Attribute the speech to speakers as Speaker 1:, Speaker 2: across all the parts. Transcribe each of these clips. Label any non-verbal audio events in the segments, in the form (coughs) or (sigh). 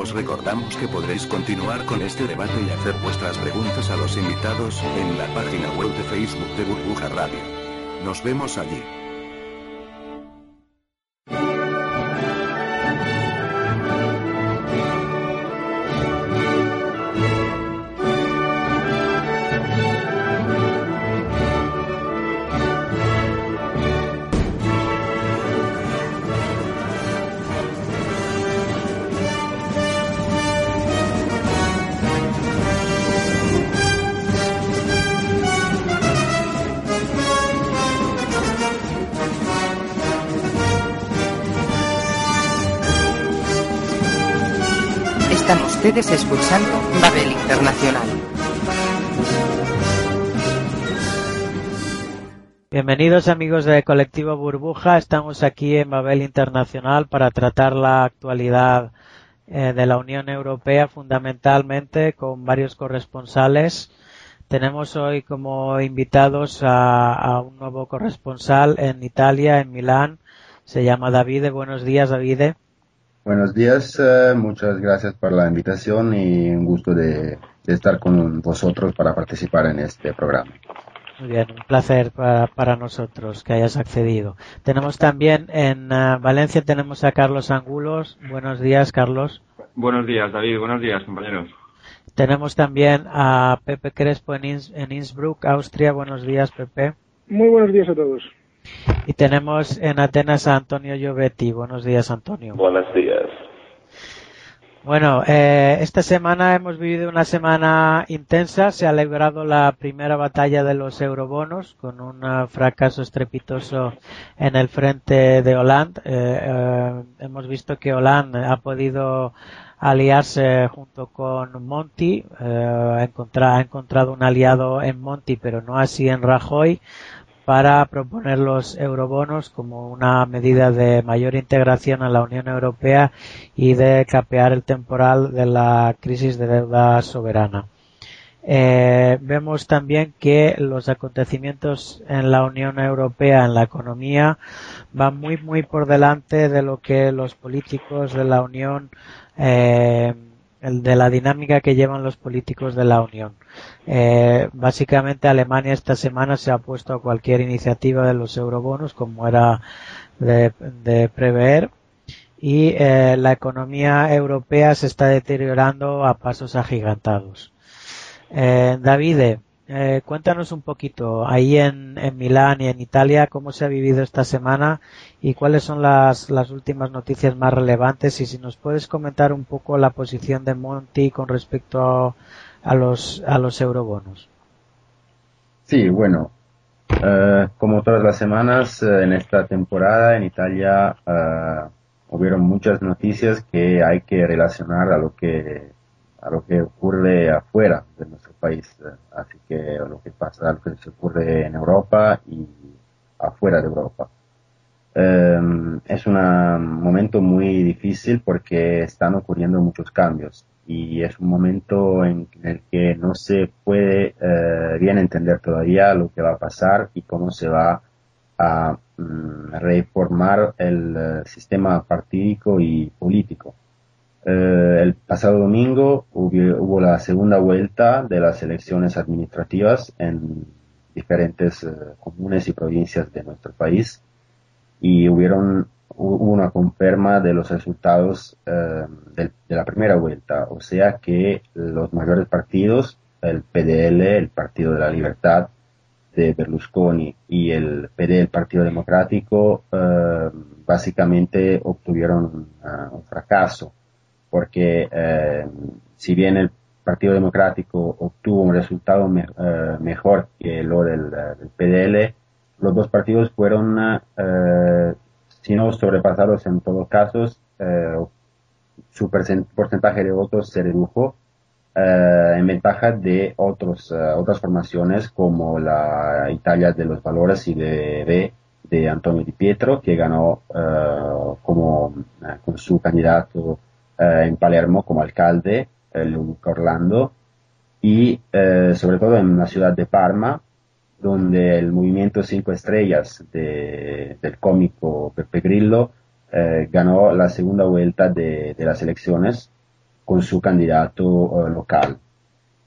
Speaker 1: Os recordamos que podréis continuar con este debate y hacer vuestras preguntas a los invitados en la página web de Facebook de Burbuja Radio. Nos vemos allí.
Speaker 2: Ustedes escuchando Babel Internacional.
Speaker 3: Bienvenidos amigos de Colectivo Burbuja, estamos aquí en Babel Internacional para tratar la actualidad eh, de la Unión Europea fundamentalmente con varios corresponsales. Tenemos hoy como invitados a, a un nuevo corresponsal en Italia, en Milán. Se llama Davide. Buenos días, Davide.
Speaker 4: Buenos días, eh, muchas gracias por la invitación y un gusto de, de estar con vosotros para participar en este programa.
Speaker 3: Muy bien, un placer para, para nosotros que hayas accedido. Tenemos también en uh, Valencia tenemos a Carlos Angulos. Buenos días, Carlos.
Speaker 5: Buenos días, David. Buenos días, compañeros.
Speaker 3: Tenemos también a Pepe Crespo en, Ins en Innsbruck, Austria. Buenos días, Pepe.
Speaker 6: Muy buenos días a todos.
Speaker 3: Y tenemos en Atenas a Antonio Giovetti. Buenos días, Antonio.
Speaker 7: Buenos días.
Speaker 3: Bueno, eh, esta semana hemos vivido una semana intensa. Se ha librado la primera batalla de los eurobonos con un fracaso estrepitoso en el frente de Hollande. Eh, eh, hemos visto que Hollande ha podido aliarse junto con Monti, ha encontrado un aliado en Monti, pero no así en Rajoy para proponer los eurobonos como una medida de mayor integración a la Unión Europea y de capear el temporal de la crisis de deuda soberana. Eh, vemos también que los acontecimientos en la Unión Europea, en la economía, van muy, muy por delante de lo que los políticos de la Unión eh, el de la dinámica que llevan los políticos de la Unión. Eh, básicamente Alemania esta semana se ha puesto a cualquier iniciativa de los eurobonos como era de, prever y eh, la economía europea se está deteriorando a pasos agigantados. Eh, Davide, eh, cuéntanos un poquito ahí en, en, Milán y en Italia cómo se ha vivido esta semana y cuáles son las, las, últimas noticias más relevantes y si nos puedes comentar un poco la posición de Monti con respecto a, a los, a los eurobonos.
Speaker 4: Sí, bueno, uh, como todas las semanas uh, en esta temporada en Italia uh, hubieron muchas noticias que hay que relacionar a lo que a lo que ocurre afuera de nuestro país, así que a lo que pasa, a lo que se ocurre en Europa y afuera de Europa. Um, es un momento muy difícil porque están ocurriendo muchos cambios y es un momento en el que no se puede uh, bien entender todavía lo que va a pasar y cómo se va a um, reformar el uh, sistema partídico y político. Eh, el pasado domingo hubo, hubo, la segunda vuelta de las elecciones administrativas en diferentes eh, comunes y provincias de nuestro país y hubieron, hubo una confirma de los resultados eh, de, de, la primera vuelta, o sea que los mayores partidos, el PDL, el Partido de la Libertad de Berlusconi y el PD, el Partido Democrático, eh, básicamente obtuvieron un fracaso porque eh, si bien el Partido Democrático obtuvo un resultado me, eh, mejor que lo del, PDL, los dos partidos fueron, eh, si no sobrepasados en todos casos, eh, su porcentaje de votos se redujo eh, en ventaja de otros, otras formaciones como la Italia de los Valores y de B de Antonio Di Pietro, que ganó como con su candidato eh, en Palermo como alcalde, el Orlando, y eh, sobre todo en la ciudad de Parma, donde el movimiento Cinco Estrellas de, del cómico Pepe Grillo eh, ganó la segunda vuelta de, de, las elecciones con su candidato local.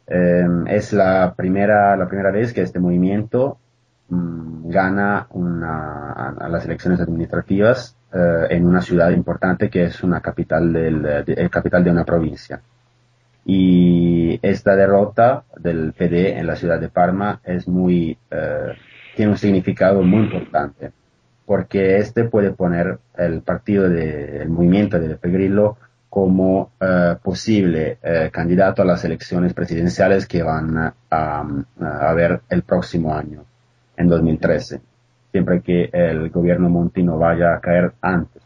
Speaker 4: es la primera, la primera vez que este movimiento mm, gana una, a las elecciones administrativas en una ciudad importante que es una capital del, de, capital de una provincia. Y esta derrota del PD en la ciudad de Parma es muy, eh, tiene un significado muy importante, porque este puede poner el partido del movimiento de Beppe Grillo como eh, posible eh, candidato a las elecciones presidenciales que van a, a, haber el próximo año, en 2013, siempre que el gobierno Monti no vaya a caer antes.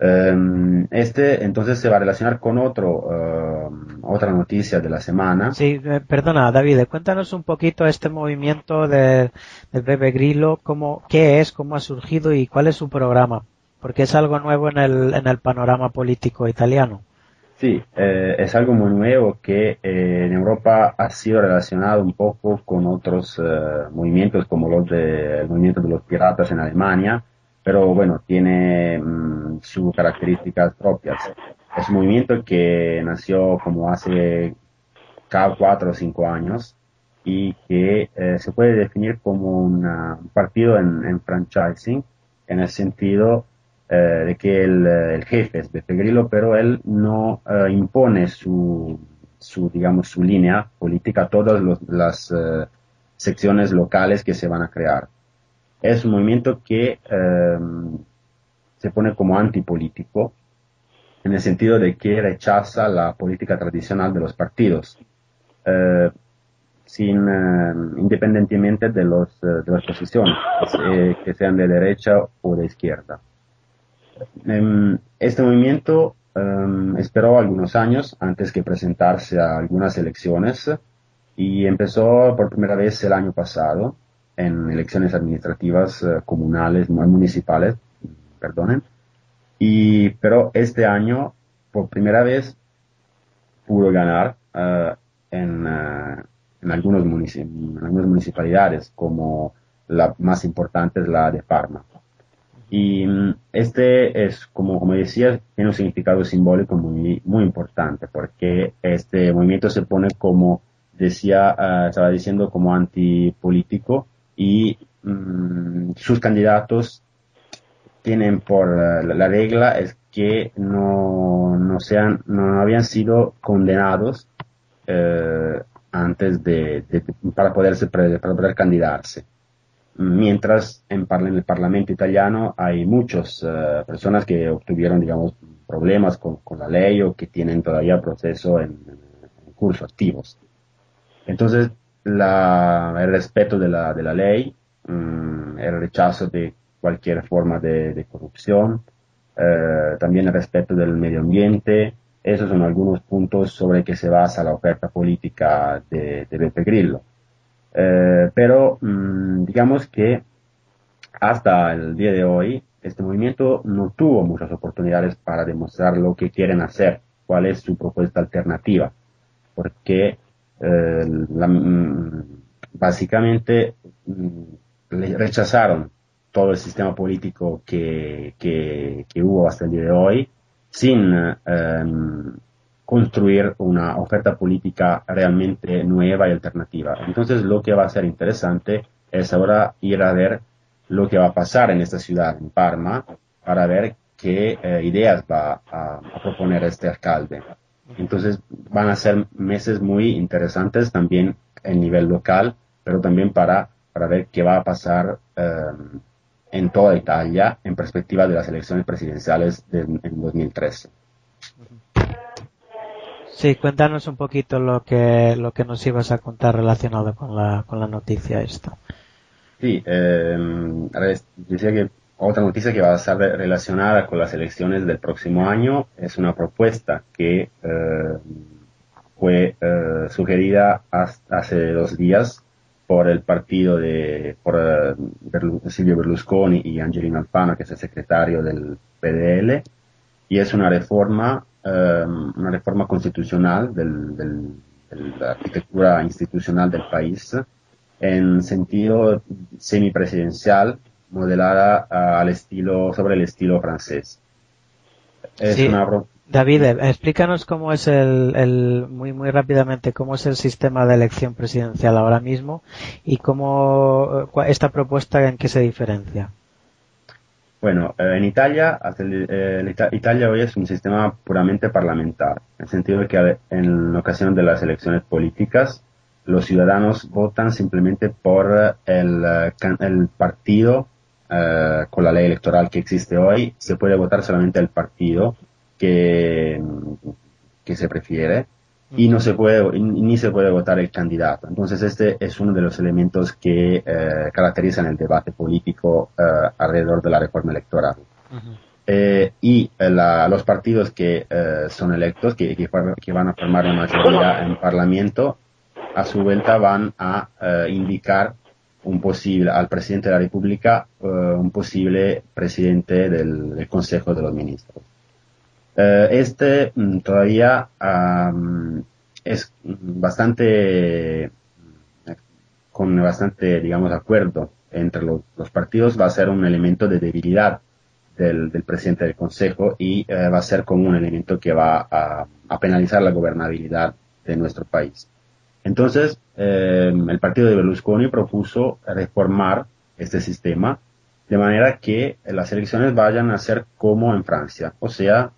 Speaker 4: Em, este entonces se va a relacionar con otro, em, otra noticia de la semana.
Speaker 3: Sí, eh, perdona David, cuéntanos un poquito este movimiento del Bebe Grillo, cómo, qué es, cómo ha surgido y cuál es su programa, porque es algo nuevo en el, en el panorama político italiano.
Speaker 4: Sí, eh, es algo muy nuevo que eh, en Europa ha sido relacionado un poco con otros movimientos como los del movimiento de los piratas en Alemania, pero bueno, tiene mm, sus características propias. Es un movimiento que nació como hace cada cuatro o cinco años y que eh, se puede definir como un partido en, franchising, en el sentido eh, de que el, jefe es Beppe Grillo, pero él no eh, impone su, su, digamos, su línea política a todas las secciones locales que se van a crear es un movimiento que em, se pone como antipolítico en el sentido de que rechaza la política tradicional de los partidos, eh, sin, em, independientemente de, los, eh, de las posiciones, eh, que sean de derecha o de izquierda. Em, este movimiento esperó algunos años antes que presentarse a algunas elecciones y empezó por primera vez el año pasado en elecciones administrativas eh, comunales, municipales, perdonen. Y, pero este año, por primera vez, pudo ganar eh, en, uh, algunos en algunas municipalidades, como la más importante es la de Parma. Y mm, este es, como, como decía, tiene un significado simbólico muy, muy importante, porque este movimiento se pone como, decía, uh, estaba diciendo, como antipolítico, y mm, sus candidatos tienen por la, regla es que no, no, sean, no habían sido condenados eh, antes de, para poderse para poder candidarse. Mientras en, en, el Parlamento italiano hay muchas eh, personas que obtuvieron, digamos, problemas con, con, la ley o que tienen todavía proceso en, en curso activos. Entonces, el respeto de la, de la ley, mm, el rechazo de cualquier forma de, de corrupción, eh, también el respeto del medio ambiente. Esos son algunos puntos sobre que se basa la oferta política de, de Beppe Grillo. Eh, pero mm, digamos que hasta el día de hoy este movimiento no tuvo muchas oportunidades para demostrar lo que quieren hacer, cuál es su propuesta alternativa, porque eh, mm, básicamente mm, rechazaron todo el sistema político que, que, hubo hasta el día de hoy sin em, construir una oferta política realmente nueva y alternativa. Entonces lo que va a ser interesante es ahora ir a ver lo que va a pasar en esta ciudad, en Parma, para ver qué eh, ideas va a, proponer este alcalde. Entonces van a ser meses muy interesantes también en nivel local, pero también para, para ver qué va a pasar em, en toda Italia en perspectiva de las elecciones presidenciales de, en 2013.
Speaker 3: Sí, cuéntanos un poquito lo que, lo que nos ibas a contar relacionado con la, con la noticia esta.
Speaker 4: Sí, eh, decía que otra noticia que va a estar relacionada con las elecciones del próximo año es una propuesta que eh, fue eh, sugerida hace dos días por el partido de por, eh, Silvio Berlusconi y Angelino Alfano, que es el secretario del PDL, y es una reforma, una reforma constitucional del, del, de la arquitectura institucional del país en sentido semipresidencial modelada al estilo, sobre el estilo francés. Es una,
Speaker 3: David, explícanos cómo es el, muy muy rápidamente cómo es el sistema de elección presidencial ahora mismo y cómo esta propuesta en qué se diferencia.
Speaker 4: Bueno, eh, en Italia, eh, Italia hoy es un sistema puramente parlamentar, en el sentido de que en ocasión de las elecciones políticas, los ciudadanos votan simplemente por el, el partido con la ley electoral que existe hoy. Se puede votar solamente el partido que, que se prefiere y no se puede ni se puede votar el candidato. Entonces este es uno de los elementos que eh, caracterizan el debate político eh, alrededor de la reforma electoral. Eh, y los partidos que son electos, que, que, van a formar la mayoría en Parlamento, a su vuelta van a indicar un posible al presidente de la República un posible presidente del Consejo de los Ministros. Eh, este mm, todavía es bastante, con bastante, digamos, acuerdo entre los, partidos, va a ser un elemento de debilidad del, presidente del Consejo y eh, va a ser como un elemento que va a, penalizar la gobernabilidad de nuestro país. Entonces, eh, el partido de Berlusconi propuso reformar este sistema de manera que las elecciones vayan a ser como en Francia, o sea,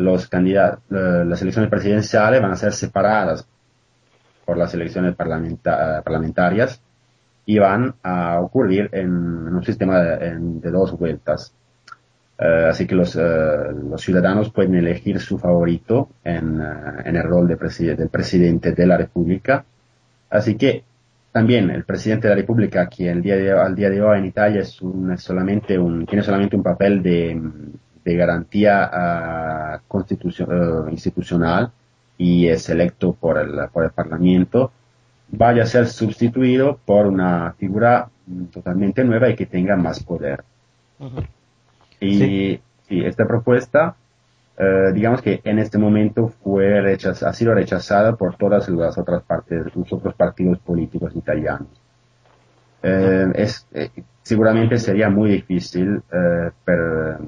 Speaker 4: los candidatos, las elecciones presidenciales van a ser separadas por las elecciones parlamentarias y van a ocurrir en, un sistema de, dos vueltas. Eh, así que los, eh, los, ciudadanos pueden elegir su favorito en, eh, en el rol de del presidente de la República. Así que también el presidente de la República, que el día de, al día de hoy en Italia es, un, solamente un, tiene solamente un papel de, de garantía uh, institucional y es electo por el, por el Parlamento, vaya a ser sustituido por una figura totalmente nueva y que tenga más poder. Y, esta propuesta, uh, digamos que en este momento fue rechaz ha sido rechazada por todas las otras partes, los otros partidos políticos italianos. Uh, es, eh, seguramente sería muy difícil per,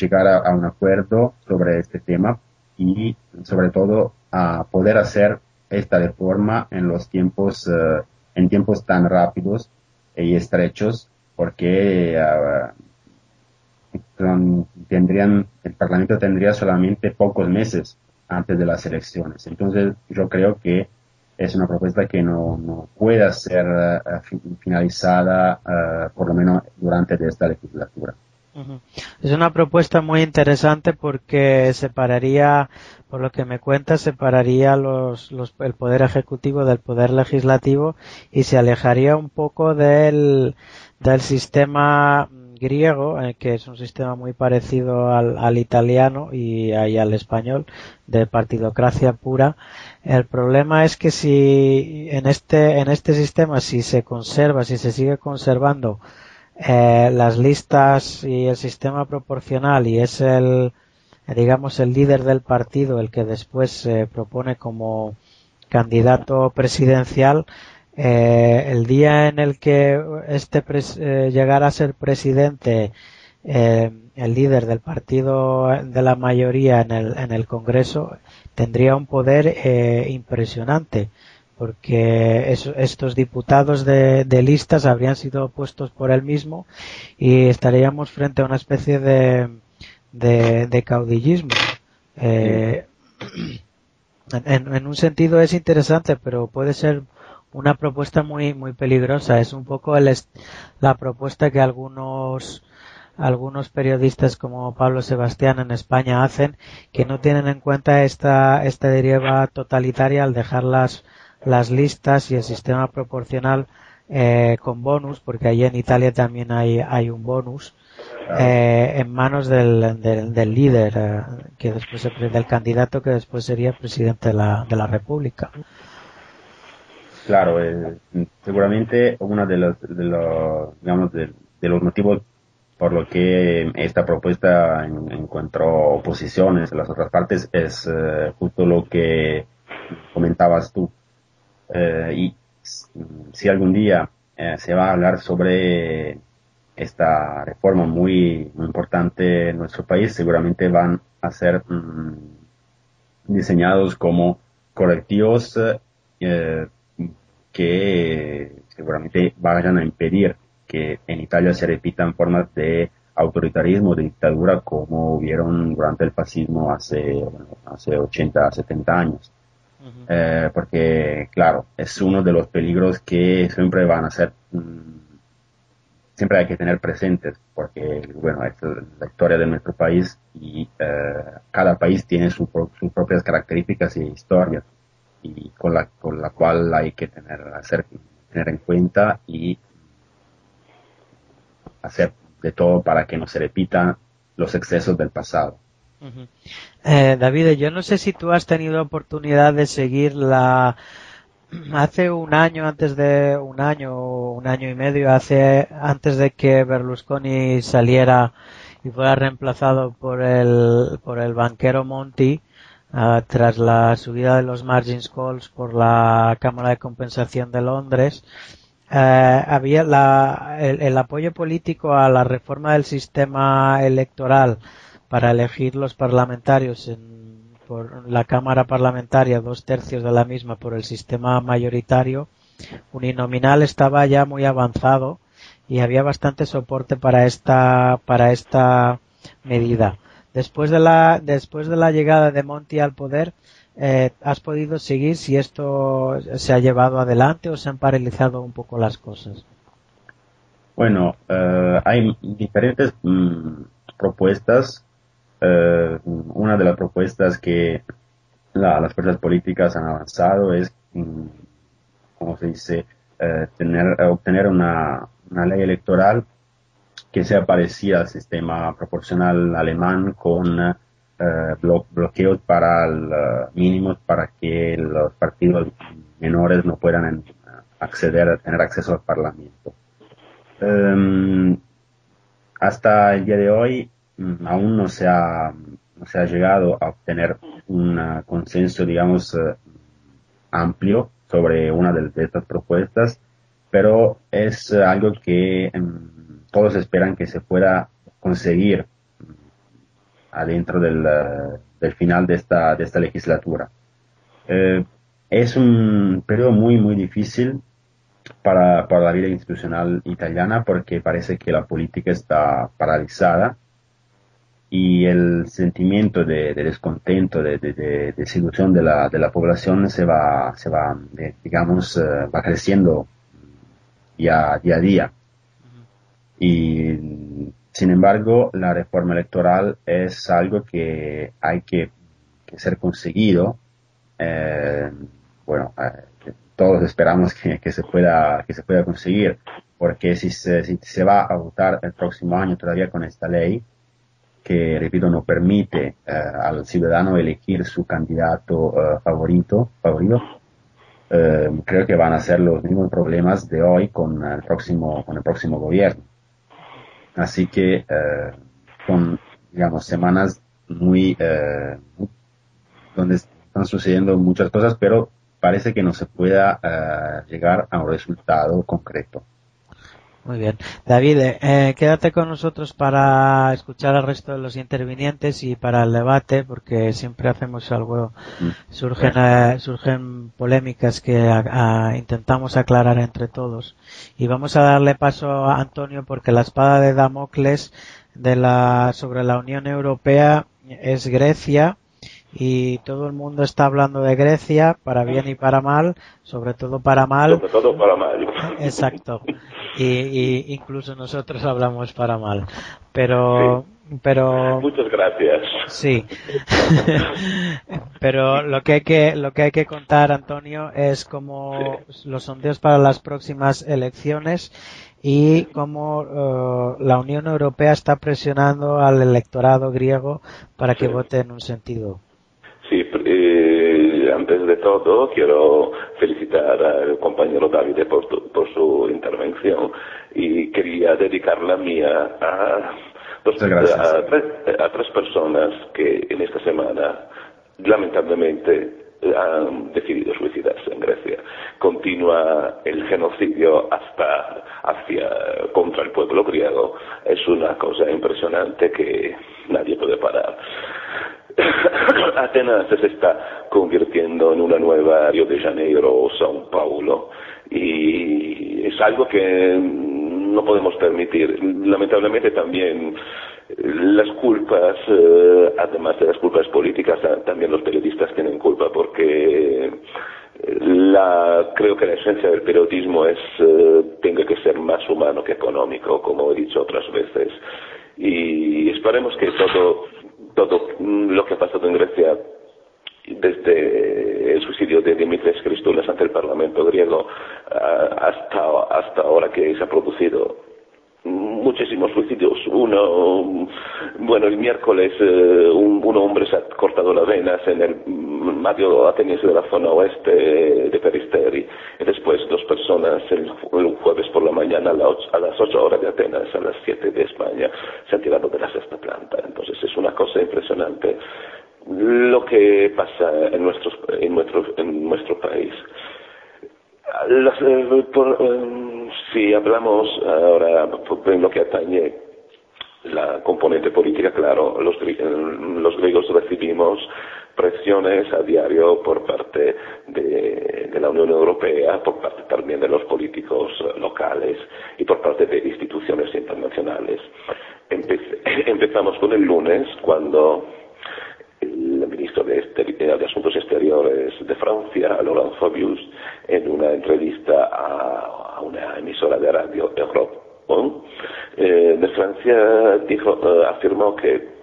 Speaker 4: llegar a, un acuerdo sobre este tema y sobre todo a poder hacer esta reforma en los tiempos, eh, en tiempos tan rápidos y estrechos, porque uh, tendrían, el Parlamento tendría solamente pocos meses antes de las elecciones. Entonces, yo creo que es una propuesta que no, no pueda ser eh, finalizada, por lo menos durante esta legislatura.
Speaker 3: Es una propuesta muy interesante porque separaría, por lo que me cuenta, separaría los, los, el poder ejecutivo del poder legislativo y se alejaría un poco del, del sistema griego, eh, que es un sistema muy parecido al, al italiano y, y, al español, de partidocracia pura. El problema es que si en este, en este sistema, si se conserva, si se sigue conservando eh, las listas y el sistema proporcional y es el, digamos, el líder del partido el que después se propone como candidato presidencial, eh, el día en el que este eh, llegara a ser presidente el líder del partido de la mayoría en el, en el Congreso tendría un poder impresionante porque estos diputados de, listas habrían sido puestos por él mismo y estaríamos frente a una especie de, caudillismo. Eh, en, un sentido es interesante, pero puede ser una propuesta muy muy peligrosa. Es un poco el la propuesta que algunos algunos periodistas como Pablo Sebastián en España hacen, que no tienen en cuenta esta esta deriva totalitaria al dejarlas las listas y el sistema proporcional eh, con bonus, porque allí en Italia también hay, hay un bonus, eh, en manos del, del, líder, eh, que después del candidato que después sería presidente de la, de la República.
Speaker 4: Claro, seguramente uno de los, de los, digamos, de, los motivos por lo que esta propuesta encontró oposiciones en las otras partes es justo lo que comentabas tú, eh, y si algún día eh, se va a hablar sobre esta reforma muy, importante en nuestro país, seguramente van a ser mm, diseñados como correctivos eh, que seguramente vayan a impedir que en Italia se repitan formas de autoritarismo, de dictadura como hubieron durante el fascismo hace, hace 80, 70 años. Eh, porque, claro, es uno de los peligros que siempre van a ser, mm, siempre hay que tener presentes, porque, bueno, es la historia de nuestro país y eh, cada país tiene sus propias características y historias, y con la, con la cual hay que tener, hacer, tener en cuenta y hacer de todo para que no se repitan los excesos del pasado.
Speaker 3: Eh, David, yo no sé si tú has tenido oportunidad de seguir la hace un año antes de un año o un año y medio hace antes de que Berlusconi saliera y fuera reemplazado por el por el banquero Monti uh, tras la subida de los margin calls por la Cámara de Compensación de Londres eh, había la, el, apoyo político a la reforma del sistema electoral para elegir los parlamentarios en, por la Cámara Parlamentaria, dos tercios de la misma por el sistema mayoritario, uninominal estaba ya muy avanzado y había bastante soporte para esta, para esta medida. Después de la, después de la llegada de Monti al poder, eh, ¿has podido seguir si esto se ha llevado adelante o se han paralizado un poco las cosas?
Speaker 4: Bueno, eh, hay diferentes mm, propuestas. Eh, una de las propuestas que la, las fuerzas políticas han avanzado es, mm, como se dice, eh, tener, obtener una, ley electoral que sea parecida al sistema proporcional alemán con eh, bloqueos para el, uh, mínimos para que los partidos menores no puedan acceder a tener acceso al Parlamento. Um, hasta el día de hoy aún no se ha llegado a obtener un uh, consenso, digamos, uh, amplio sobre una de, estas propuestas, pero es algo que um, todos esperan que se pueda conseguir adentro del, eh, del final de esta, de esta legislatura. Eh, es un periodo muy, muy difícil para, para, la vida institucional italiana porque parece que la política está paralizada y el sentimiento de, de descontento, de, de, de, desilusión de la, de la población se va, se va digamos, uh, va creciendo día, día a día. Y sin embargo, la reforma electoral es algo que hay que, que ser conseguido. Eh, bueno, eh, todos esperamos que, que, se pueda, que se pueda conseguir, porque si se, si se va a votar el próximo año todavía con esta ley, que, repito, no permite eh, al ciudadano elegir su candidato eh, favorito, favorito, eh, creo que van a ser los mismos problemas de hoy con el próximo, con el próximo gobierno. Así que eh, con, digamos, semanas muy, eh, donde están sucediendo muchas cosas, pero parece que no se pueda eh, llegar a un resultado concreto.
Speaker 3: Muy bien. David, eh, quédate con nosotros para escuchar al resto de los intervinientes y para el debate, porque siempre hacemos algo, surgen, eh, surgen polémicas que a, a, intentamos aclarar entre todos. Y vamos a darle paso a Antonio porque la espada de Damocles de la, sobre la Unión Europea es Grecia y todo el mundo está hablando de Grecia para bien y para mal, sobre todo para mal.
Speaker 6: Sobre todo para mal.
Speaker 3: Exacto. Y, y incluso nosotros hablamos para mal. Pero, sí. pero.
Speaker 6: Muchas gracias.
Speaker 3: Sí. (laughs) pero lo que hay que, lo que hay que contar, Antonio, es como sí. los sondeos para las próximas elecciones y cómo uh, la Unión Europea está presionando al electorado griego para que sí. vote en un sentido.
Speaker 6: Sí, eh, antes de todo quiero felicitar al compañero Davide por, tu, por su intervención y quería dedicar la mía a, dos, a, tres, a tres personas que en esta semana lamentablemente han decidido suicidarse en Grecia. Continúa el genocidio hasta hacia contra el pueblo griego. Es una cosa impresionante que nadie puede parar. (coughs) Atenas se está convirtiendo en una nueva Río de Janeiro o São Paulo y es algo que no podemos permitir. Lamentablemente también las culpas, eh, además de las culpas políticas, también los periodistas tienen culpa porque la, creo que la esencia del periodismo es, eh, tenga que ser más humano que económico, como he dicho otras veces. Y esperemos que todo, todo lo que ha pasado en Grecia desde el suicidio de Dimitris Christoulas ante el Parlamento griego hasta, hasta ahora que se ha producido muchísimos suicidios. Uno, bueno, el miércoles un, un, hombre se ha cortado las venas en el medio ateniense de la zona oeste de Peristeri y después dos personas el, jueves por la mañana a, la ocho, a, las 8 horas de Atenas, a las 7 de España, se han tirado de la sexta planta. Entonces es una cosa impresionante lo que pasa en, nuestros, en, nuestro, en nuestro país. Las, eh, por, eh, si hablamos ahora en lo que atañe la componente política, claro, los, los griegos recibimos presiones a diario por parte de, de, la Unión Europea, por parte también de los políticos locales y por parte de instituciones internacionales. (laughs) empezamos con el lunes, cuando el ministro de, de, Asuntos Exteriores de Francia, Laurent Fabius, en una entrevista a, a una emisora de radio, Europe eh, de Francia, dijo, eh, afirmó que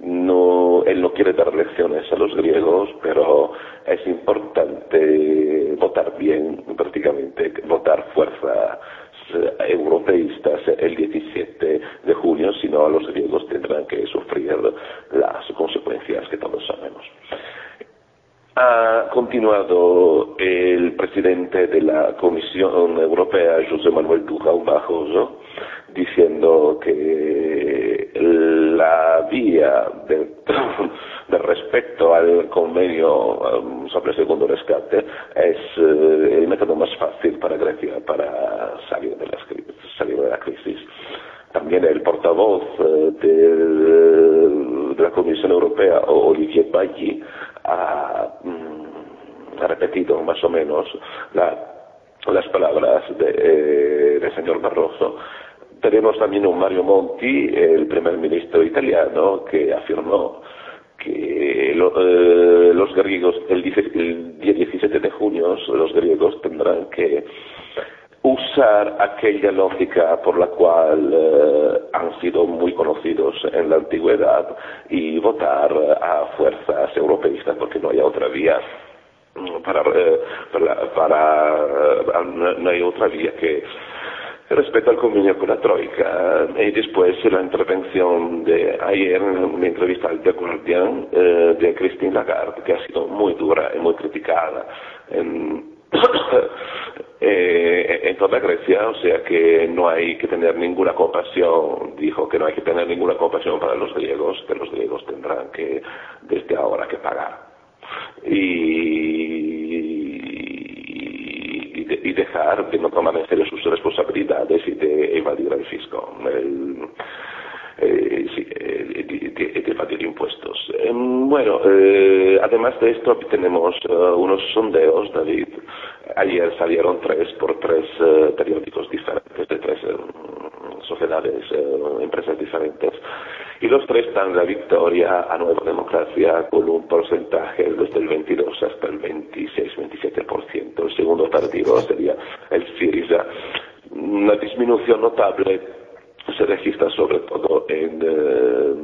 Speaker 6: no, él no quiere dar lecciones a los griegos, pero es importante votar bien, prácticamente, votar fuerza eh, europeístas el 17 de junio, si no los griegos tendrán que sufrir las consecuencias que todos sabemos. Ha continuado el presidente de la Comisión Europea, José Manuel Duran Barroso, diciendo que la vía de, de respecto al convenio um, sobre el segundo rescate es uh, el método más fácil para Grecia para salir de, las, salir de la crisis. También el portavoz uh, de, de, la Comisión Europea, Olivier Baggi, ha, mm, ha repetido más o menos la, las palabras de, eh, del señor Barroso. Tenemos también un Mario Monti, el primer ministro italiano, que afirmó que lo, eh, los griegos, el, el, día 17 de junio, los griegos tendrán que usar aquella lógica por la cual eh, han sido muy conocidos en la antigüedad y votar a fuerzas europeístas porque no hay otra vía para, eh, para, para no hay otra vía que respecto al convenio con la Troika. Y después la intervención de ayer en una entrevista al The Guardian eh, de Christine Lagarde que ha sido muy dura y muy criticada en, eh, en toda Grecia, o sea que no hay que tener ninguna compasión, dijo que no hay que tener ninguna compasión para los griegos, que los griegos tendrán que desde ahora que pagar. Y y dejar de no tomar en serio sus responsabilidades y de evadir el fisco. Eh, sí, eh, de, evadir impuestos. Eh, bueno, eh, además de esto tenemos uh, unos sondeos, David. Ayer salieron tres por tres uh, periódicos diferentes de tres um, sociedades, empresas diferentes. Y los tres dan la victoria a Nueva Democracia con un porcentaje desde el 22 hasta el 26-27%. El segundo partido sería el Syriza. Una disminución notable se registra sobre todo en, eh,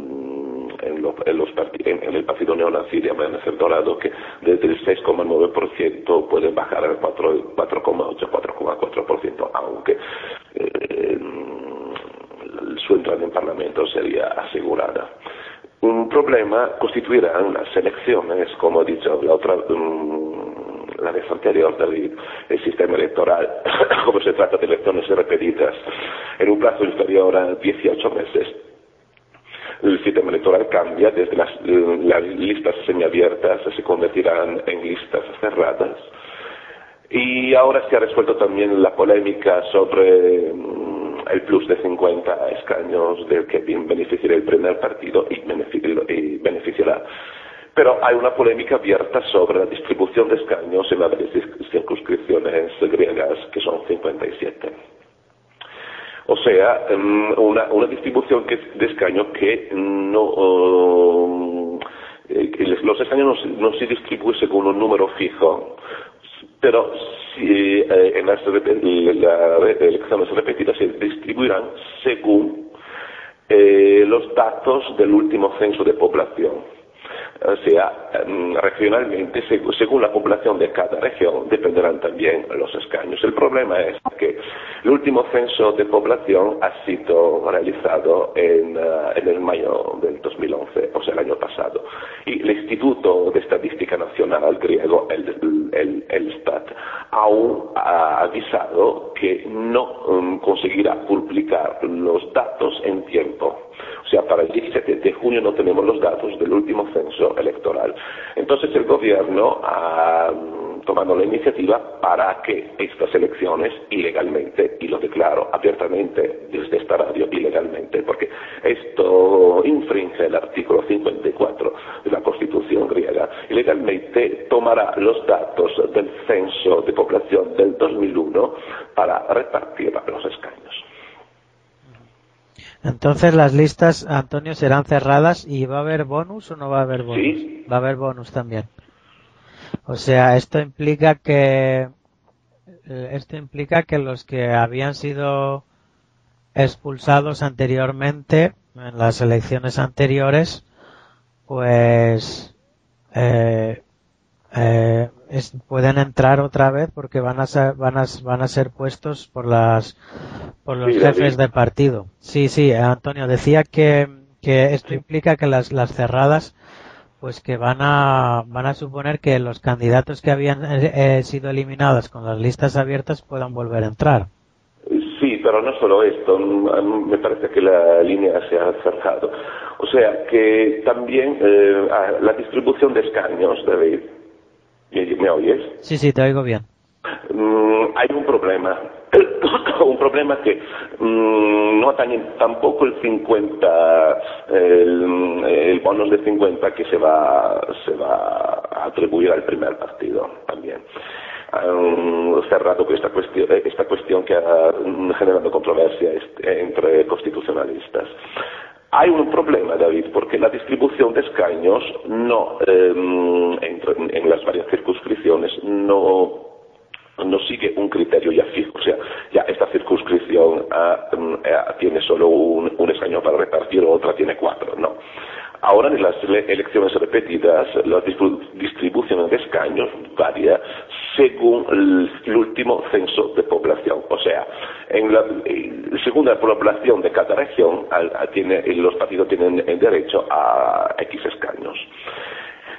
Speaker 6: en, lo, en, los en, en, el partido neonazi de Amanecer Dorado, que desde el 6,9% puede bajar al 4,8, 4,4%, aunque eh, su entrada en Parlamento sería asegurada. Un problema constituirán las elecciones, como ha dicho la otra, um, la vez anterior, David, el sistema electoral, (coughs) como se trata de elecciones repetidas en un plazo inferior a 18 meses. El sistema electoral cambia, desde las, las listas semiabiertas se convertirán en listas cerradas. Y ahora se ha resuelto también la polémica sobre um, el plus de 50 50 escaños del que beneficiará el primer partido y beneficiará. Pero hay una polémica abierta sobre la distribución de escaños en las circunscripciones griegas, que son 57. O sea, em, una, distribución de escaños que no... Eh, los escaños no, se distribuyen según un número fijo, pero si, eh, en las, elecciones repetidas se distribuirán según eh, los datos del último censo de población o sea, em, regionalmente, según la población de cada región, dependerán también los escaños. El problema es que el último censo de población ha sido realizado en, eh, el mayo del 2011, o sea, el año pasado. Y el Instituto de Estadística Nacional griego, el, el, el STAT, aún ha avisado que no em, conseguirá publicar los datos en tiempo o sea, para el 17 de junio no tenemos los datos del último censo electoral. Entonces el gobierno ha mm, tomado la iniciativa para que estas elecciones ilegalmente, y lo declaro abiertamente desde esta radio ilegalmente, porque esto infringe el artículo 54 de la Constitución griega, ilegalmente tomará los datos del censo de población del 2001 para repartir los escaños.
Speaker 3: Entonces las listas, Antonio, serán cerradas y va a haber bonus o no va a haber bonus?
Speaker 6: Sí.
Speaker 3: Va a haber bonus también. O sea, esto implica que eh, esto implica que los que habían sido expulsados anteriormente en las elecciones anteriores, pues eh, eh, pueden entrar otra vez porque van a ser, van a, van a ser puestos por las por los jefes de partido. Sí, sí, Antonio decía que, que esto implica que las, las cerradas pues que van a van a suponer que los candidatos que habían eh, sido eliminados con las listas abiertas puedan volver a entrar.
Speaker 6: Sí, pero no solo esto, me parece que la línea se ha cerrado. O sea, que también eh, la distribución de escaños, David, ¿Me oyes?
Speaker 3: Sí, sí, te oigo bien.
Speaker 6: Mm, hay un problema. (coughs) un problema que mm, no atañe tampoco el 50, el, el bonus de 50 que se va, se va a atribuir al primer partido también. Han cerrado esta cuestión, esta cuestión que ha generado controversia entre constitucionalistas. Hay un problema, David, porque la distribución de escaños no, em, en, las varias circunscripciones no no sigue un criterio ya fijo, o sea, ya esta circunscripción ah, em, eh, tiene solo un, un, escaño para repartir, otra tiene cuatro, no. Ahora en las elecciones repetidas la distribución de escaños varía según el, último censo de población. O sea, en la, según la población de cada región, tiene, los partidos tienen derecho a X escaños.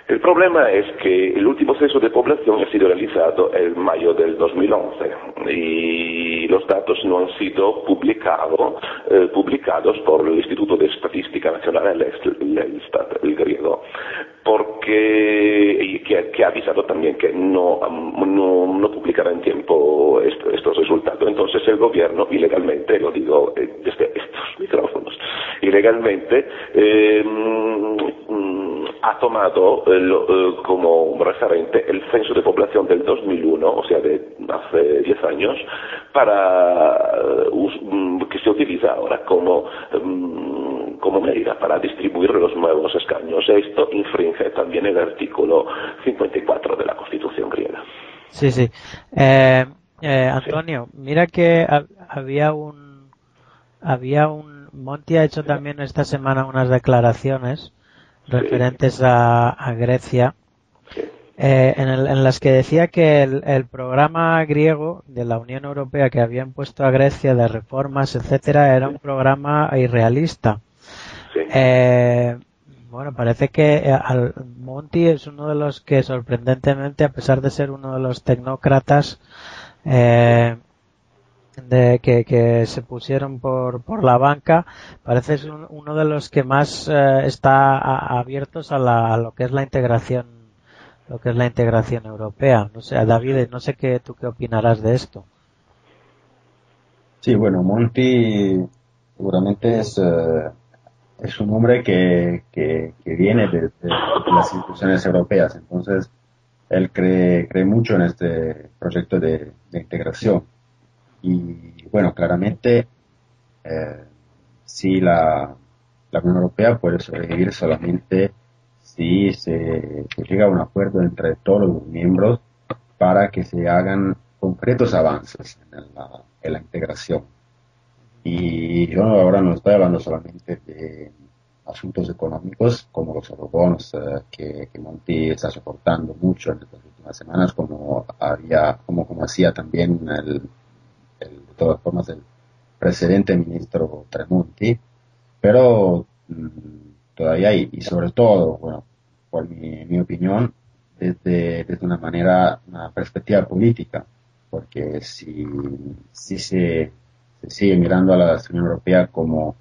Speaker 6: El problema es que el último censo de población ha sido realizado en mayo del 2011 y los datos no han sido eh, publicados por el Instituto de Estadística Nacional, el, el griego, porque que, ha avisado también que no, no, publicará en tiempo estos resultados. Entonces el gobierno ilegalmente, lo digo eh, desde estos (laughs) micrófonos, ilegalmente eh, ha tomado eh, como referente el censo de población del 2001, o sea, de hace 10 años, para mm, que se utiliza ahora como mm, como medida para distribuir los nuevos escaños. Esto infringe también el artículo 54 de la Constitución griega.
Speaker 3: Sí, sí. Eh, eh, Antonio, mira que había un había un Monti ha hecho también esta semana unas declaraciones referentes a, Grecia eh, en, las que decía que el, programa griego de la Unión Europea que había impuesto a Grecia de reformas, etcétera, era un programa irrealista. Eh, bueno, parece que eh, al Monti es uno de los que sorprendentemente, a pesar de ser uno de los tecnócratas eh, de que, que, se pusieron por, por la banca, parece ser uno de los que más eh, está abiertos a, la, a lo que es la integración lo que es la integración europea. No sé, David, no sé qué tú qué opinarás de esto.
Speaker 4: Sí, bueno, Monti seguramente es, eh, es un hombre que, que, viene de, las instituciones europeas, entonces él cree, cree mucho en este proyecto de, integración. Y bueno, claramente, eh, si la, la Unión Europea puede sobrevivir solamente si se, llega a un acuerdo entre todos los miembros para que se hagan concretos avances en la, en la integración. Y yo ahora no estoy hablando solamente de asuntos económicos como los eurobonos eh, que, Monti está soportando mucho en estas últimas semanas, como había, como, como hacía también el, de todas formas el presidente ministro Tremonti, pero mm, todavía hay, y sobre todo, bueno, por mi, mi opinión, desde, desde una manera, una perspectiva política, porque si, si se, se sigue mirando a la Unión Europea como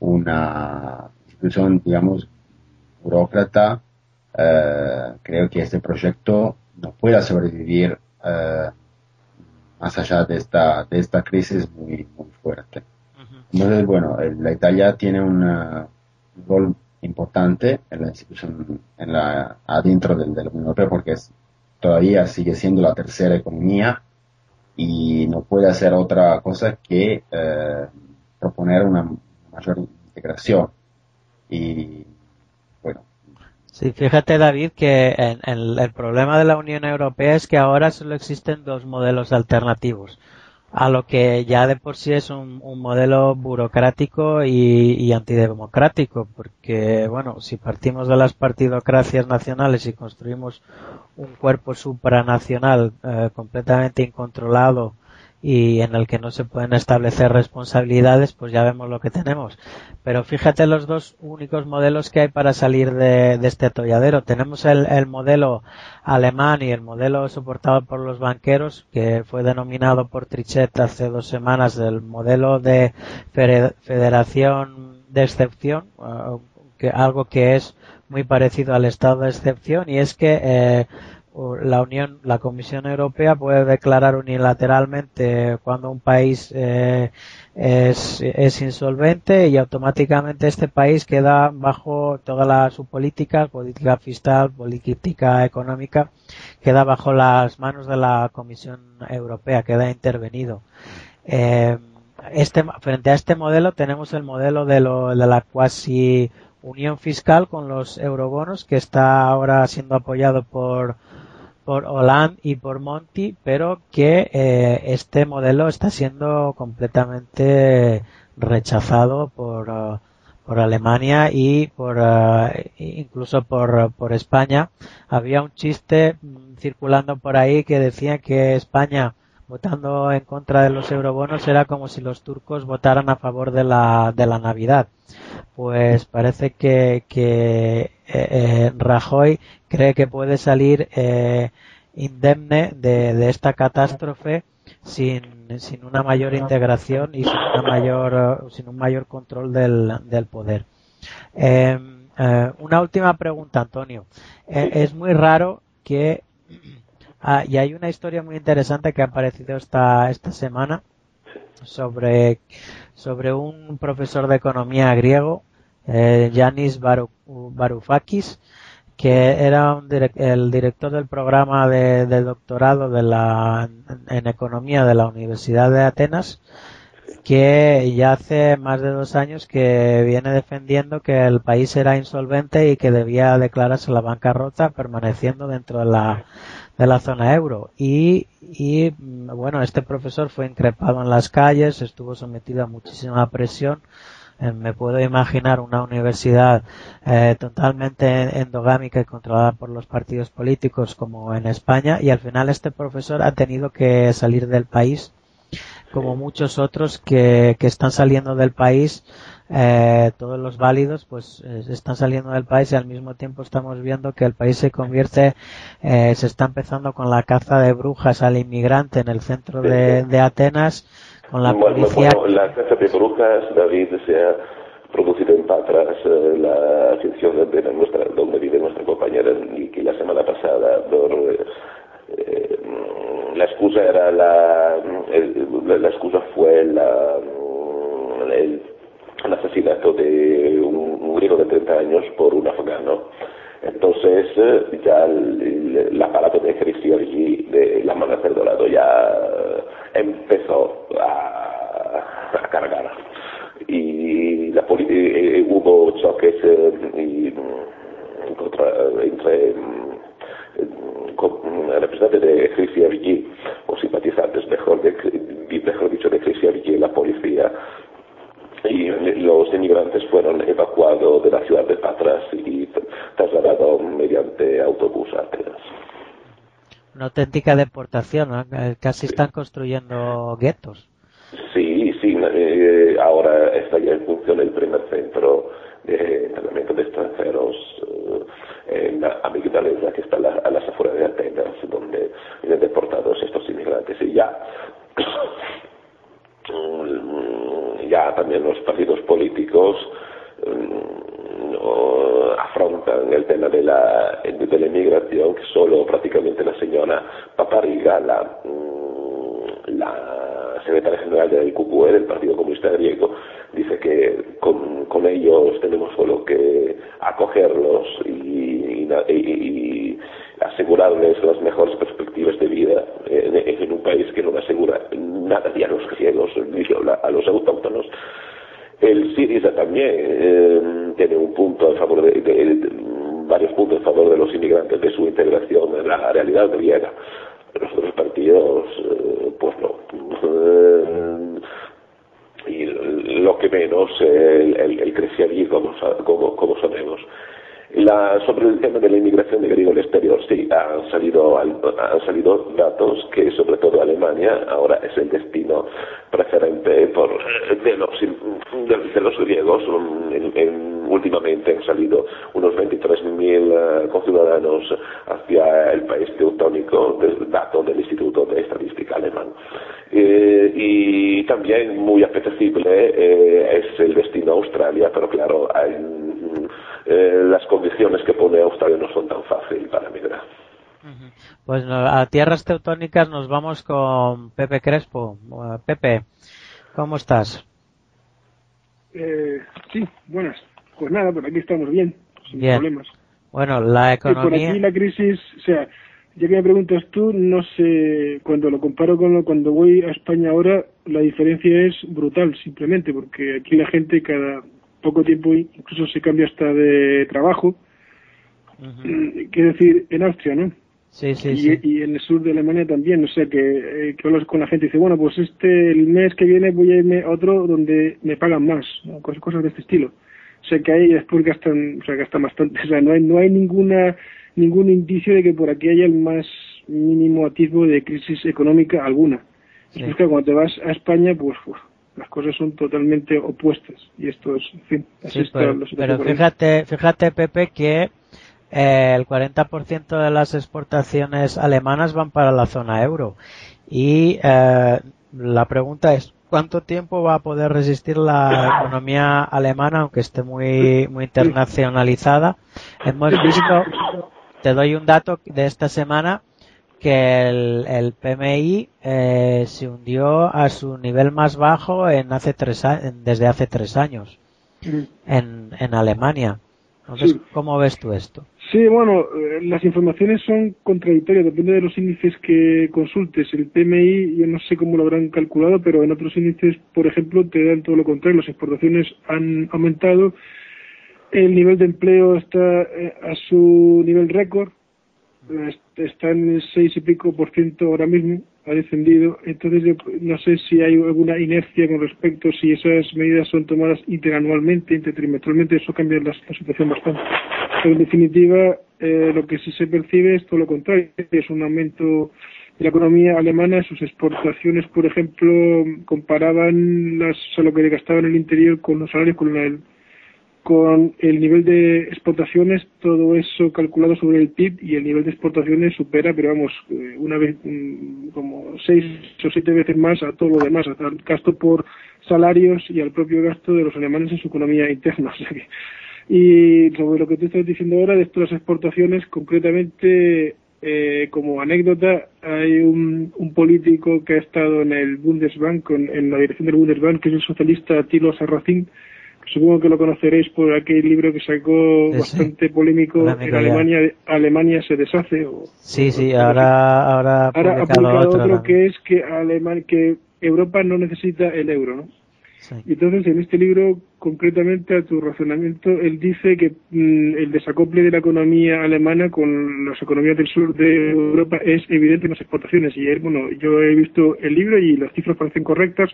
Speaker 4: una institución, digamos, burócrata, eh, creo que este proyecto no pueda sobrevivir eh, más allá de esta, de esta crisis muy, muy fuerte. Entonces, bueno, la Italia tiene un rol importante en la institución, en la, adentro del, de la Unión Europea, porque todavía sigue siendo la tercera economía y no puede hacer otra cosa que eh, proponer una mayor integración. Y bueno.
Speaker 3: Sí, fíjate David que el problema de la Unión Europea es que ahora solo existen dos modelos alternativos a lo que ya de por sí es un, modelo burocrático y, antidemocrático, porque, bueno, si partimos de las partidocracias nacionales y construimos un cuerpo supranacional eh, completamente incontrolado y en el que no se pueden establecer responsabilidades, pues ya vemos lo que tenemos. Pero fíjate los dos únicos modelos que hay para salir de, este atolladero. Tenemos el, modelo alemán y el modelo soportado por los banqueros, que fue denominado por Trichet hace dos semanas el modelo de federación de excepción, eh, que, algo que es muy parecido al estado de excepción, y es que eh, la Unión, la Comisión Europea puede declarar unilateralmente cuando un país eh, es, insolvente y automáticamente este país queda bajo toda la, su política, política fiscal, política económica, queda bajo las manos de la Comisión Europea, queda intervenido. Eh, este, frente a este modelo tenemos el modelo de, lo, de la cuasi unión fiscal con los eurobonos que está ahora siendo apoyado por por Hollande y por Monti, pero que eh, este modelo está siendo completamente rechazado por, uh, por Alemania y por uh, incluso por, por España. Había un chiste mm, circulando por ahí que decía que España votando en contra de los eurobonos era como si los turcos votaran a favor de la, de la Navidad. Pues parece que, que eh, eh, Rajoy cree que puede salir eh, indemne de, de, esta catástrofe sin, sin una mayor integración y sin una mayor sin un mayor control del, del poder. Em, una última pregunta, Antonio. es muy raro que Ah, y hay una historia muy interesante que ha aparecido esta, esta semana sobre, sobre un profesor de economía griego, eh, Yanis Varoufakis, que era el director del programa de, doctorado de la, en economía de la Universidad de Atenas, que ya hace más de dos años que viene defendiendo que el país era insolvente y que debía declararse la bancarrota permaneciendo dentro de la de la zona euro. Y, y bueno, este profesor fue increpado en las calles, estuvo sometido a muchísima presión. Eh, me puedo imaginar una universidad eh, totalmente endogámica y controlada por los partidos políticos como en España y al final este profesor ha tenido que salir del país como muchos otros que, que están saliendo del país eh, todos los válidos pues eh, están saliendo del país y al mismo tiempo estamos viendo que el país se convierte, eh, se está empezando con la caza de brujas al inmigrante en el centro de, de Atenas, con la policía.
Speaker 6: Bueno, la caza de brujas, David, se ha producido en Patras, eh, la ficción de, nuestra, donde vive nuestra compañera que la semana pasada, por, eh, la excusa era la, la excusa fue la, el asesinato de un, griego de 30 años por un afgano. Entonces ya el, aparato de allí de la mano Dorado ya empezó a, a cargar. Y la eh, hubo choques eh, entre representantes de Cristi o simpatizantes, mejor, de, mejor dicho, de Cristi y la policía y los inmigrantes fueron evacuados de la ciudad de Patras y trasladados mediante autobús a Atenas.
Speaker 3: Una auténtica deportación, casi están construyendo guetos.
Speaker 6: Sí, sí, eh, ahora está ya en función el primer centro de entrenamiento de extranjeros eh, en Amigdaleza, que está a las afueras de Atenas, donde vienen deportados estos inmigrantes. Y ya ya también los partidos políticos mm, afrontan el tema de la, de la inmigración, que solo prácticamente la señora Papariga, la, mm, la secretaria general del QQE, del Partido Comunista Griego, dice que con, con ellos tenemos solo que acogerlos y, y asegurarles las mejores perspectivas de vida en, un país que no asegura nada ni a los griegos ni a los autóctonos. El Siriza también eh, tiene un punto a favor de, varios puntos a favor de los inmigrantes de su integración en la realidad griega. Los otros partidos, eh, pues no. Eh, y lo que menos el, el, el como, como sabemos. La, sobre el tema de la inmigración de griego al exterior, sí, han salido, han salido datos que sobre todo Alemania ahora es el destino preferente por, de, los, de, los griegos. últimamente han salido unos 23.000 eh, conciudadanos hacia el país teutónico, dato del Instituto de Estadística Alemán. Eh, y también muy apetecible eh, es el destino Australia, pero claro, eh, las condiciones que pone Australia no son tan fáciles para migrar.
Speaker 3: Pues a tierras teutónicas nos vamos con Pepe Crespo. Pepe, ¿cómo estás?
Speaker 7: Eh, sí, buenas. Pues nada, por aquí estamos bien, sin problemas.
Speaker 3: Bueno, la economía...
Speaker 7: por aquí la crisis, o sea, ya que me preguntas tú, no sé, cuando lo comparo con lo, cuando voy a España ahora, la diferencia es brutal, simplemente, porque aquí la gente cada poco tiempo incluso se cambia hasta de trabajo. Mm, quiero decir, en Austria, ¿no?
Speaker 3: Sí, sí,
Speaker 7: y,
Speaker 3: sí.
Speaker 7: y en el sur de Alemania también, o sea que, eh, que hablas con la gente y dice, bueno, pues este, el mes que viene voy a irme a otro donde me pagan más, cosas, cosas de este estilo. O sea que ahí después gastan, o sea, gastan bastante, (laughs) o sea, no hay, no hay ninguna, ningún indicio de que por aquí haya el más mínimo atisbo de crisis económica alguna. Es que cuando te vas a España, pues, las cosas son totalmente opuestas y esto es, en fin, así
Speaker 3: pero, pero fíjate, fíjate Pepe que eh, el 40% de las exportaciones alemanas van para la zona euro. Y eh, la pregunta es cuánto tiempo va a poder resistir la economía alemana aunque esté muy muy internacionalizada hemos visto te doy un dato de esta semana que el, PMI eh, se hundió a su nivel más bajo en hace tres desde hace tres años en, en Alemania. Entonces, ¿cómo ves tú esto?
Speaker 7: Sí, bueno, eh, las informaciones son contradictorias, depende de los índices que consultes. El PMI, yo no sé cómo lo habrán calculado, pero en otros índices, por ejemplo, te dan todo lo contrario. Las exportaciones han aumentado, el nivel de empleo está eh, a su nivel récord, está en el seis y pico por ciento ahora mismo, ha descendido. Entonces, yo no sé si hay alguna inercia con respecto, si esas medidas son tomadas interanualmente, intertrimestralmente, eso cambia la, situación bastante. Pero en definitiva, eh, lo que sí se percibe es todo lo contrario, es un aumento de la economía alemana, sus exportaciones, por ejemplo, comparaban las, o lo que gastaban en el interior con los salarios, con el con el nivel de exportaciones, todo eso calculado sobre el PIB y el nivel de exportaciones supera, pero vamos, eh, una vez, mm, como seis o siete veces más a todo lo demás, al gasto por salarios y al propio gasto de los alemanes en su economía interna. (laughs) y sobre lo que tú estás diciendo ahora de estas exportaciones, concretamente, eh, como anécdota, hay un, político que ha estado en el Bundesbank, en, la dirección del Bundesbank, que es el socialista Tilo Sarracín, supongo que lo conoceréis por aquel libro que sacó bastante polémico en Alemania, Alemania se deshace. O,
Speaker 3: sí, sí, ahora, ahora,
Speaker 7: ha publicado otro, que es que, Alemania, que Europa no necesita el euro, ¿no? Y entonces en este libro, concretamente a tu razonamiento, él dice que mm, el desacople de la economía alemana con las economías del sur de Europa es evidente en las exportaciones. Y él, bueno, yo he visto el libro y las cifras parecen correctas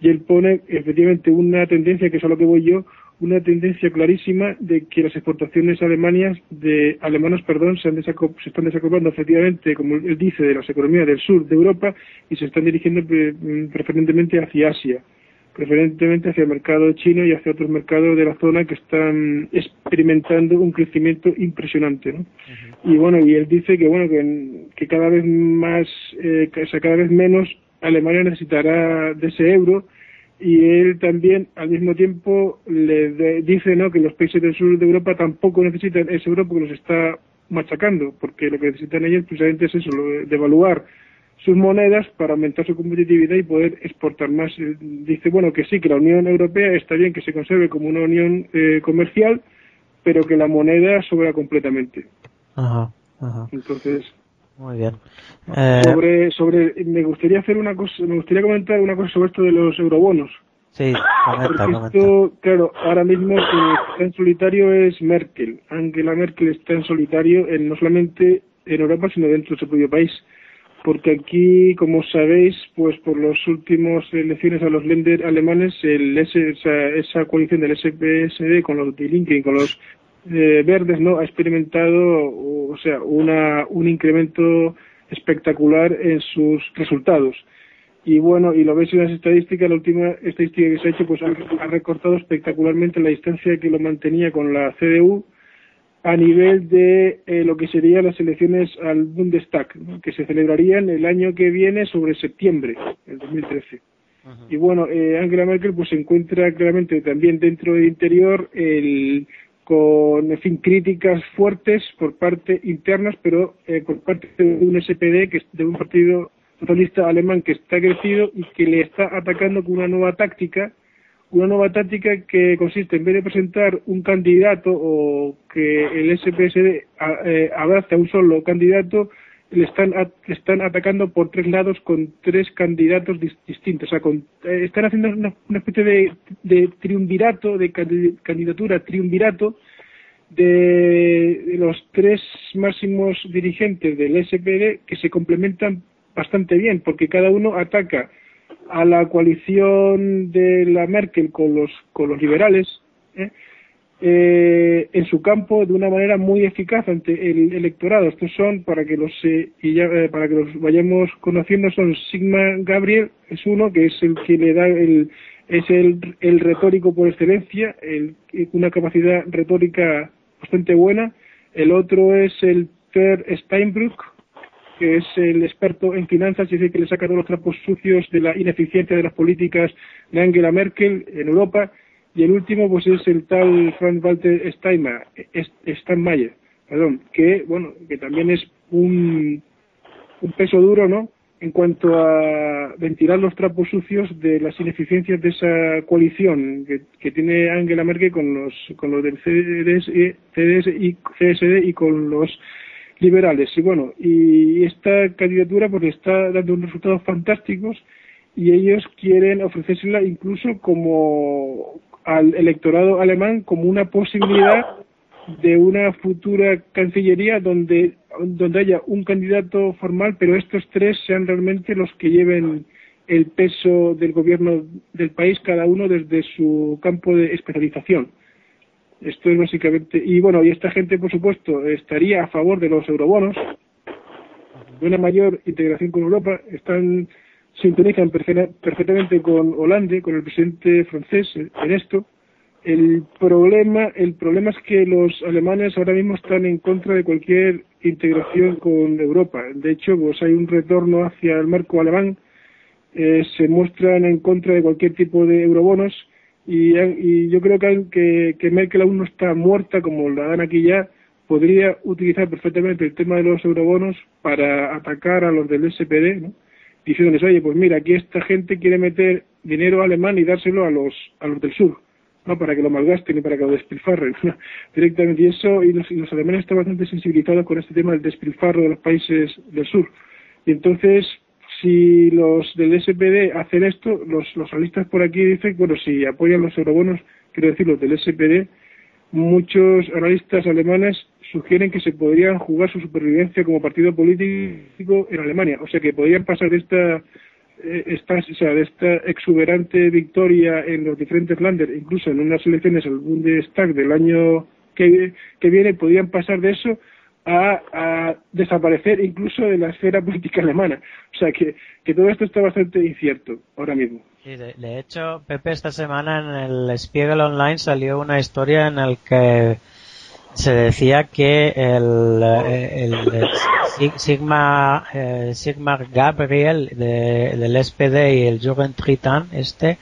Speaker 7: y él pone efectivamente una tendencia, que es a lo que voy yo, una tendencia clarísima de que las exportaciones alemanas de alemanas perdón se, han se están desacoplando efectivamente como él dice de las economías del sur de Europa y se están dirigiendo mm, preferentemente hacia Asia preferentemente hacia el mercado chino y hacia otros mercados de la zona que están experimentando un crecimiento impresionante. ¿no? Y bueno, y él dice que bueno que, cada vez más, eh, o sea, cada vez menos Alemania necesitará de ese euro y él también al mismo tiempo le dice no que los países del sur de Europa tampoco necesitan ese euro porque los está machacando porque lo que necesitan ellos precisamente es eso, devaluar sus monedas para aumentar su competitividad y poder exportar más. Dice, bueno, que sí, que la Unión Europea está bien que se conserve como una unión eh, comercial, pero que la moneda sobra completamente.
Speaker 3: Ajá, ajá.
Speaker 7: Entonces,
Speaker 3: muy bien.
Speaker 7: Eh, sobre, sobre, me gustaría hacer una cosa, me gustaría comentar una cosa sobre esto de los eurobonos.
Speaker 3: Sí, comenta,
Speaker 7: Porque esto, claro, ahora mismo quien está en solitario es Merkel. Angela Merkel está en solitario en, no solamente en Europa, sino dentro de su propio país porque aquí, como sabéis, pues por las últimas elecciones a los Länder alemanes, el esa, coalición del SPSD con los de con los eh, verdes, ¿no? Ha experimentado, o sea, una, un incremento espectacular en sus resultados. Y bueno, y lo veis en las estadísticas, la última estadística que se ha hecho, pues ha recortado espectacularmente la distancia que lo mantenía con la CDU, a nivel de eh, lo que serían las elecciones al Bundestag, que se celebrarían el año que viene sobre septiembre del 2013. Y bueno, eh, Angela Merkel pues se encuentra claramente también dentro del interior el, con, fin, críticas fuertes por parte internas, pero eh, por parte de un SPD, que es de un partido socialista alemán que está crecido y que le está atacando con una nueva táctica una nueva táctica que consiste en vez de presentar un candidato o que el SPSD eh, abrace a un solo candidato, le están, están atacando por tres lados con tres candidatos distintos. O sea, con, eh, están haciendo una, especie de, de, triunvirato, de candidatura triunvirato de los tres máximos dirigentes del SPD que se complementan bastante bien, porque cada uno ataca a la coalición de la Merkel con los, con los liberales ¿eh? Eh, en su campo de una manera muy eficaz ante el electorado. Estos son, para que los, eh, y ya, para que los vayamos conociendo, son Sigma Gabriel, es uno que es el que le da el, es el, el retórico por excelencia, el, una capacidad retórica bastante buena. El otro es el Per Steinbrück, que es el experto en finanzas y dice que le saca todos los trapos sucios de la ineficiencia de las políticas de Angela Merkel en Europa. Y el último, pues es el tal Frank Walter Steinmeier, perdón, que, bueno, que también es un, un peso duro, ¿no? En cuanto a ventilar los trapos sucios de las ineficiencias de esa coalición que, que tiene Angela Merkel con los, con los del CDS, CDS y CSD y con los liberales. Y bueno, y esta candidatura pues está dando unos resultados fantásticos y ellos quieren ofrecérsela incluso como al electorado alemán como una posibilidad de una futura cancillería donde donde haya un candidato formal, pero estos tres sean realmente los que lleven el peso del gobierno del país, cada uno desde su campo de especialización. Esto es básicamente. Y bueno, y esta gente, por supuesto, estaría a favor de los eurobonos, de una mayor integración con Europa. Están sintonizan perfectamente con Hollande, con el presidente francés en esto. El problema, el problema es que los alemanes ahora mismo están en contra de cualquier integración con Europa. De hecho, pues hay un retorno hacia el marco alemán. Eh, se muestran en contra de cualquier tipo de eurobonos y, yo creo que, que, Merkel aún no está muerta, como la dan aquí ya, podría utilizar perfectamente el tema de los eurobonos para atacar a los del SPD, ¿no? Diciéndoles, oye, pues mira, aquí esta gente quiere meter dinero alemán y dárselo a los, a los del sur. no para que lo malgasten ni para que lo despilfarren (laughs) directamente. Y eso y los, y los alemanes están bastante sensibilizados con este tema del despilfarro de los países del sur. Y entonces si los del SPD hacen esto, los, los analistas por aquí dicen, bueno, si apoyan los eurobonos, quiero decir, los del SPD, muchos analistas alemanes sugieren que se podrían jugar su supervivencia como partido político en Alemania. O sea, que podrían pasar de esta, eh, esta, o sea, de esta exuberante victoria en los diferentes Länder, incluso en unas elecciones al Bundestag del año que, que viene, podrían pasar de eso a, desaparecer incluso de la esfera (laughs) política alemana. O sea que, que todo esto está bastante incierto ahora mismo.
Speaker 3: de, hecho, Pepe, esta semana en el Spiegel Online salió una historia en la que se decía que el, el, Sigma, eh, Sigma Gabriel del SPD y el Tritan este,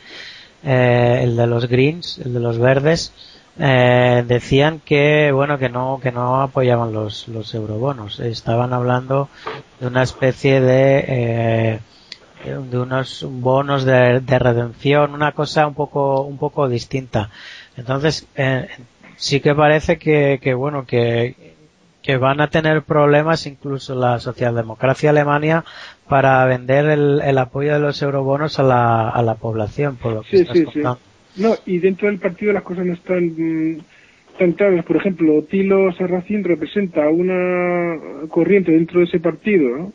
Speaker 3: eh, el de los Greens, el de los verdes, eh, decían que bueno que no que no apoyaban los los eurobonos. Estaban hablando de una especie de eh, de unos bonos de, redención una cosa un poco un poco distinta. Entonces eh, sí que parece que, que bueno que que van a tener problemas incluso la socialdemocracia alemania para vender el, el apoyo de los eurobonos a la, a la población por lo que estás contando.
Speaker 7: No, y dentro del partido las cosas no están tan claras. Por ejemplo, Tilo Sarracín representa una corriente dentro de ese partido ¿no?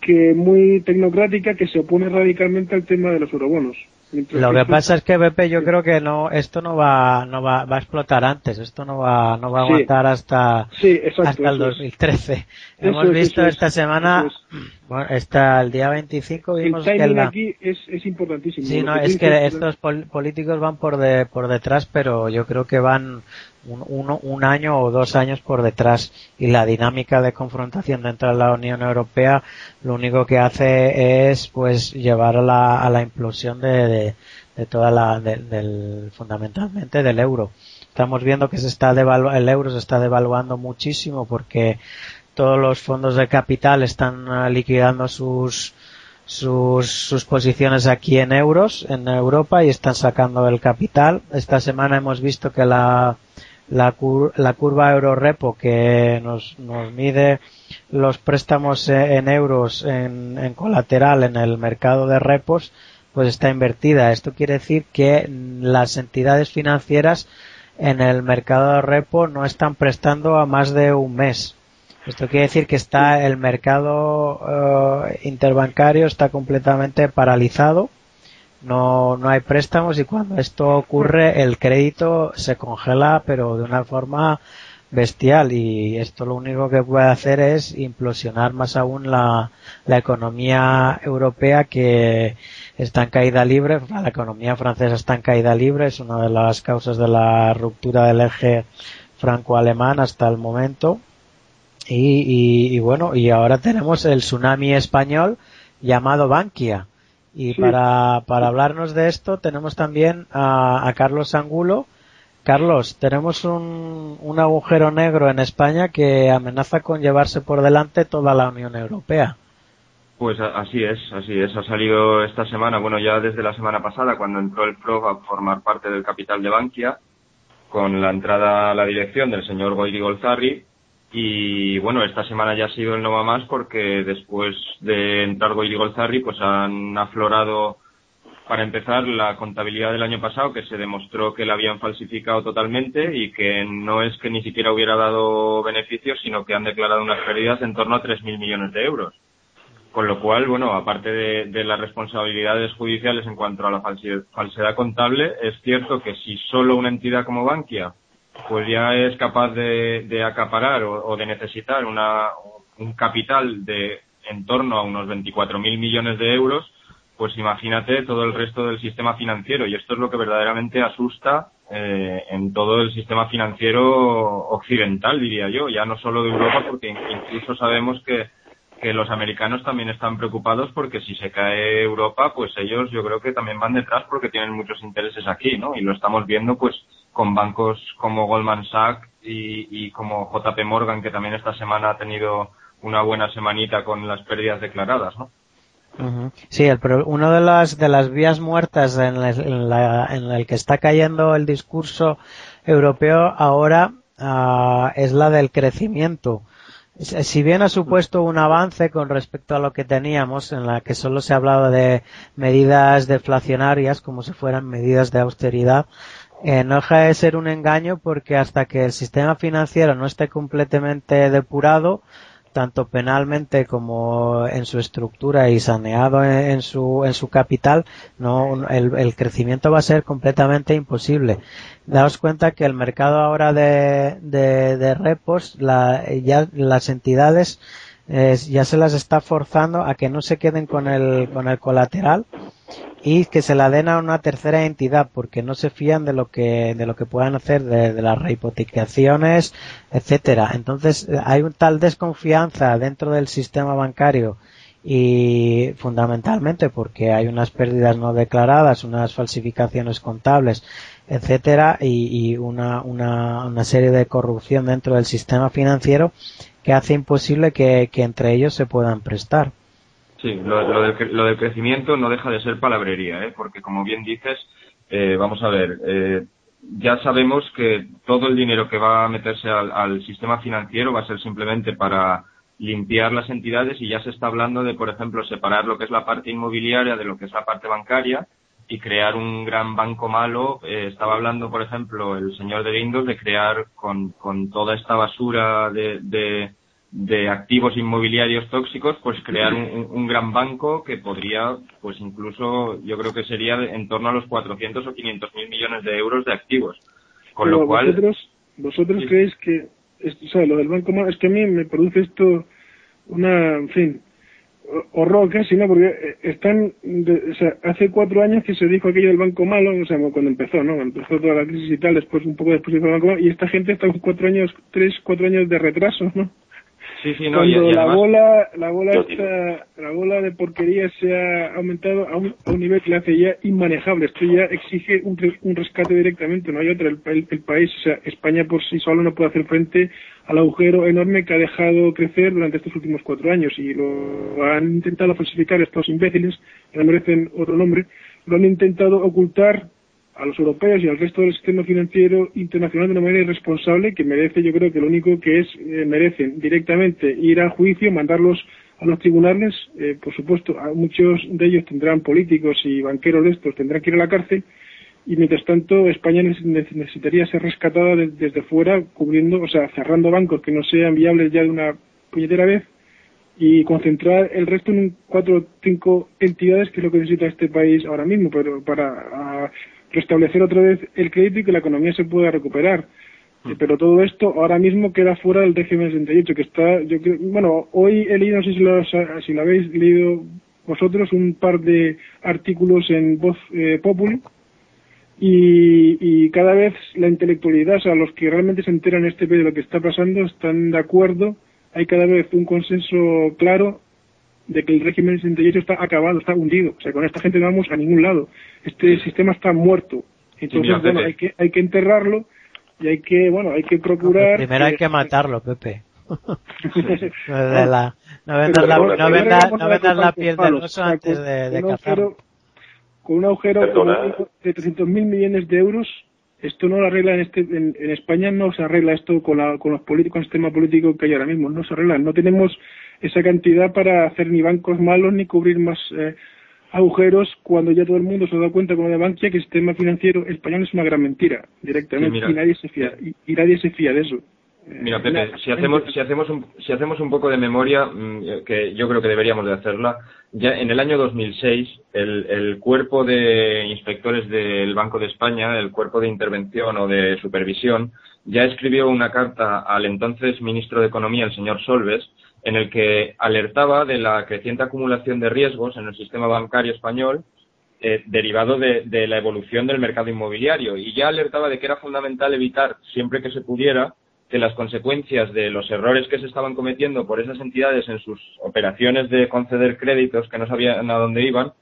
Speaker 7: que muy tecnocrática que se opone radicalmente al tema de los eurobonos.
Speaker 3: Lo que pasa es que BP yo creo que no esto no va no va, va a explotar antes, esto no va no va a aguantar hasta hasta el 2013. Hemos visto esta semana bueno, está el día 25 vimos
Speaker 7: el
Speaker 3: que
Speaker 7: aquí es, es importantísimo.
Speaker 3: Sí, no, es que estos políticos van por de, por detrás, pero yo creo que van un, uno, un año o dos años por detrás. Y la dinámica de confrontación dentro de la Unión Europea lo único que hace es pues llevar a la, a la implosión de, de, toda la del fundamentalmente del euro. Estamos viendo que se está el euro se está devaluando muchísimo porque todos los fondos de capital están ah, liquidando sus sus, sus posiciones aquí en euros en Europa y están sacando el capital. Esta semana hemos visto que la la, la curva euro-repo que nos, nos mide los préstamos e, en euros en, en, colateral en el mercado de repos, pues está invertida. Esto quiere decir que las entidades financieras en el mercado de repo no están prestando a más de un mes. Esto quiere decir que está el mercado eh, interbancario está completamente paralizado no, no hay préstamos y cuando esto ocurre el crédito se congela pero de una forma bestial. Y esto lo único que puede hacer es implosionar más aún la, la economía europea que está en caída libre, la economía francesa está en caída libre, es una de las causas de la ruptura del eje franco-alemán hasta el momento. Y, y, y bueno, y ahora tenemos el tsunami español llamado Bankia y para, para hablarnos de esto tenemos también a, a Carlos Angulo. Carlos, tenemos un, un, agujero negro en España que amenaza con llevarse por delante toda la Unión Europea.
Speaker 5: Pues así es, así es. Ha salido esta semana, bueno, ya desde la semana pasada, cuando entró el PRO a formar parte del capital de Bankia, con la entrada a la dirección del señor Goyri Golzarri, y bueno, esta semana ya ha sido el no va más porque después de entrar Goyri Golzarri, pues han aflorado, para empezar, la contabilidad del año pasado, que se demostró que la habían falsificado totalmente y que no es que ni siquiera hubiera dado beneficios, sino que han declarado unas pérdidas en torno a 3.000 millones de euros. Con lo cual, bueno, aparte de, de, las responsabilidades judiciales en cuanto a la falsedad contable, es cierto que si solo una entidad como Bankia pues ya es capaz de, de acaparar o, o, de necesitar una, un capital de en torno a unos 24.000 millones de euros, pues imagínate todo el resto del sistema financiero. Y esto es lo que verdaderamente asusta eh, en todo el sistema financiero occidental, diría yo, ya no solo de Europa, porque incluso sabemos que, que los americanos también están preocupados porque si se cae Europa, pues ellos yo creo que también van detrás porque tienen muchos intereses aquí, ¿no? Y lo estamos viendo, pues, con bancos como Goldman Sachs y, y como JP Morgan, que también esta semana ha tenido una buena semanita con las pérdidas declaradas, ¿no?
Speaker 3: Sí, el, una de las, de las vías muertas en, la, en, el que está cayendo el discurso europeo ahora ah, es la del crecimiento. Si bien ha supuesto un avance con respecto a lo que teníamos, en la que solo se hablaba de medidas deflacionarias como si fueran medidas de austeridad, eh, no deja de ser un engaño porque hasta que el sistema financiero no esté completamente depurado, tanto penalmente como en su estructura y saneado en, su, en su capital, no, el, crecimiento va a ser completamente imposible. Daos cuenta que el mercado ahora de, de, repos, la, ya las entidades ya se las está forzando a que no se queden con el, con el colateral y que se la den a una tercera entidad porque no se fían de lo que de lo que puedan hacer de, las rehipotecaciones etcétera. Entonces hay un tal desconfianza dentro del sistema bancario y fundamentalmente porque hay unas pérdidas no declaradas unas falsificaciones contables etcétera y, una, una, una serie de corrupción dentro del sistema financiero que hace imposible que entre ellos se puedan prestar
Speaker 5: Sí, lo, del, lo, del, crecimiento no deja de ser palabrería, ¿eh? porque como bien dices, eh, vamos a ver, eh, ya sabemos que todo el dinero que va a meterse al, sistema financiero va a ser simplemente para limpiar las entidades y ya se está hablando de, por ejemplo, separar lo que es la parte inmobiliaria de lo que es la parte bancaria y crear un gran banco malo. Eh, estaba hablando, por ejemplo, el señor de Windows de crear con, con toda esta basura de, de de activos inmobiliarios tóxicos, pues crear un, gran banco que podría, pues incluso yo creo que sería en torno a los 400 o 500 mil millones de euros de activos. Con lo cual.
Speaker 7: ¿Vosotros, vosotros creéis que, o sea, lo del banco es que a mí me produce esto una, en fin, horror casi, ¿no? Porque eh, están, o sea, hace cuatro años que se dijo aquello del banco malo, o sea, cuando empezó, ¿no? Empezó toda la crisis y tal, después un poco después del banco malo, y esta gente está con cuatro años, tres, cuatro años de retraso, ¿no?
Speaker 5: Sí, sí, no,
Speaker 7: Cuando la bola, la bola esta, la bola de porquería se ha aumentado a un, a un, nivel que le hace ya inmanejable. Esto ya exige un, un rescate directamente, no hay otra. El, el, país, o sea, España por sí solo no puede hacer frente al agujero enorme que ha dejado crecer durante estos últimos cuatro años y lo han intentado falsificar estos imbéciles, que no merecen otro nombre, lo han intentado ocultar a los europeos y al resto del sistema financiero internacional de una manera irresponsable que merece, yo creo que lo único que es, eh, merecen directamente ir a juicio, mandarlos a los tribunales, eh, por supuesto, a muchos de ellos tendrán políticos y banqueros estos, tendrán que ir a la cárcel, y mientras tanto España necesitaría ser rescatada desde fuera, cubriendo, o sea, cerrando bancos que no sean viables ya de una puñetera vez, y concentrar el resto en cuatro o cinco entidades que es lo que necesita este país ahora mismo, pero para restablecer otra vez el crédito y que la economía se pueda recuperar. Mm. Pero todo esto ahora mismo queda fuera del régimen 68, que está, yo creo, bueno, hoy he leído, no sé si lo, si lo habéis leído vosotros, un par de artículos en Voz eh, Populi, y, y, cada vez la intelectualidad, o sea, los que realmente se enteran este de lo que está pasando, están de acuerdo, hay cada vez un consenso claro de que el régimen 68 está acabado, está hundido. O sea, con esta gente no vamos a ningún lado. Este sistema está muerto. Entonces, bueno, hay que, hay que enterrarlo y hay que, bueno, hay que procurar...
Speaker 3: primero hay que matarlo, Pepe. no vendas la, no vendas, la piel del oso antes de, de cazarlo.
Speaker 7: Con un agujero de 300.000 millones de euros, esto no lo arregla en, este, en, en, España, no se arregla esto con, la, con los políticos, con el sistema político que hay ahora mismo, no se arregla. No tenemos esa cantidad para hacer ni bancos malos ni cubrir más eh, agujeros cuando ya todo el mundo se ha dado cuenta con lo de Bankia que el sistema financiero español es una gran mentira directamente y nadie se fía y, nadie se fía de eso.
Speaker 5: Mira, Pepe, si hacemos, si hacemos un, si hacemos un poco de memoria, mm, que yo creo que deberíamos de hacerla, ya en el año 2006 el, el cuerpo de inspectores del Banco de España, el cuerpo de intervención o de supervisión, ya escribió una carta al entonces ministro de Economía, el señor Solves, en el que alertaba de la creciente acumulación de riesgos en el sistema bancario español eh, derivado de, la evolución del mercado inmobiliario. Y ya alertaba de que era fundamental evitar siempre que se pudiera que las consecuencias de los errores que se estaban cometiendo por esas entidades en sus operaciones de conceder créditos que no sabían a dónde iban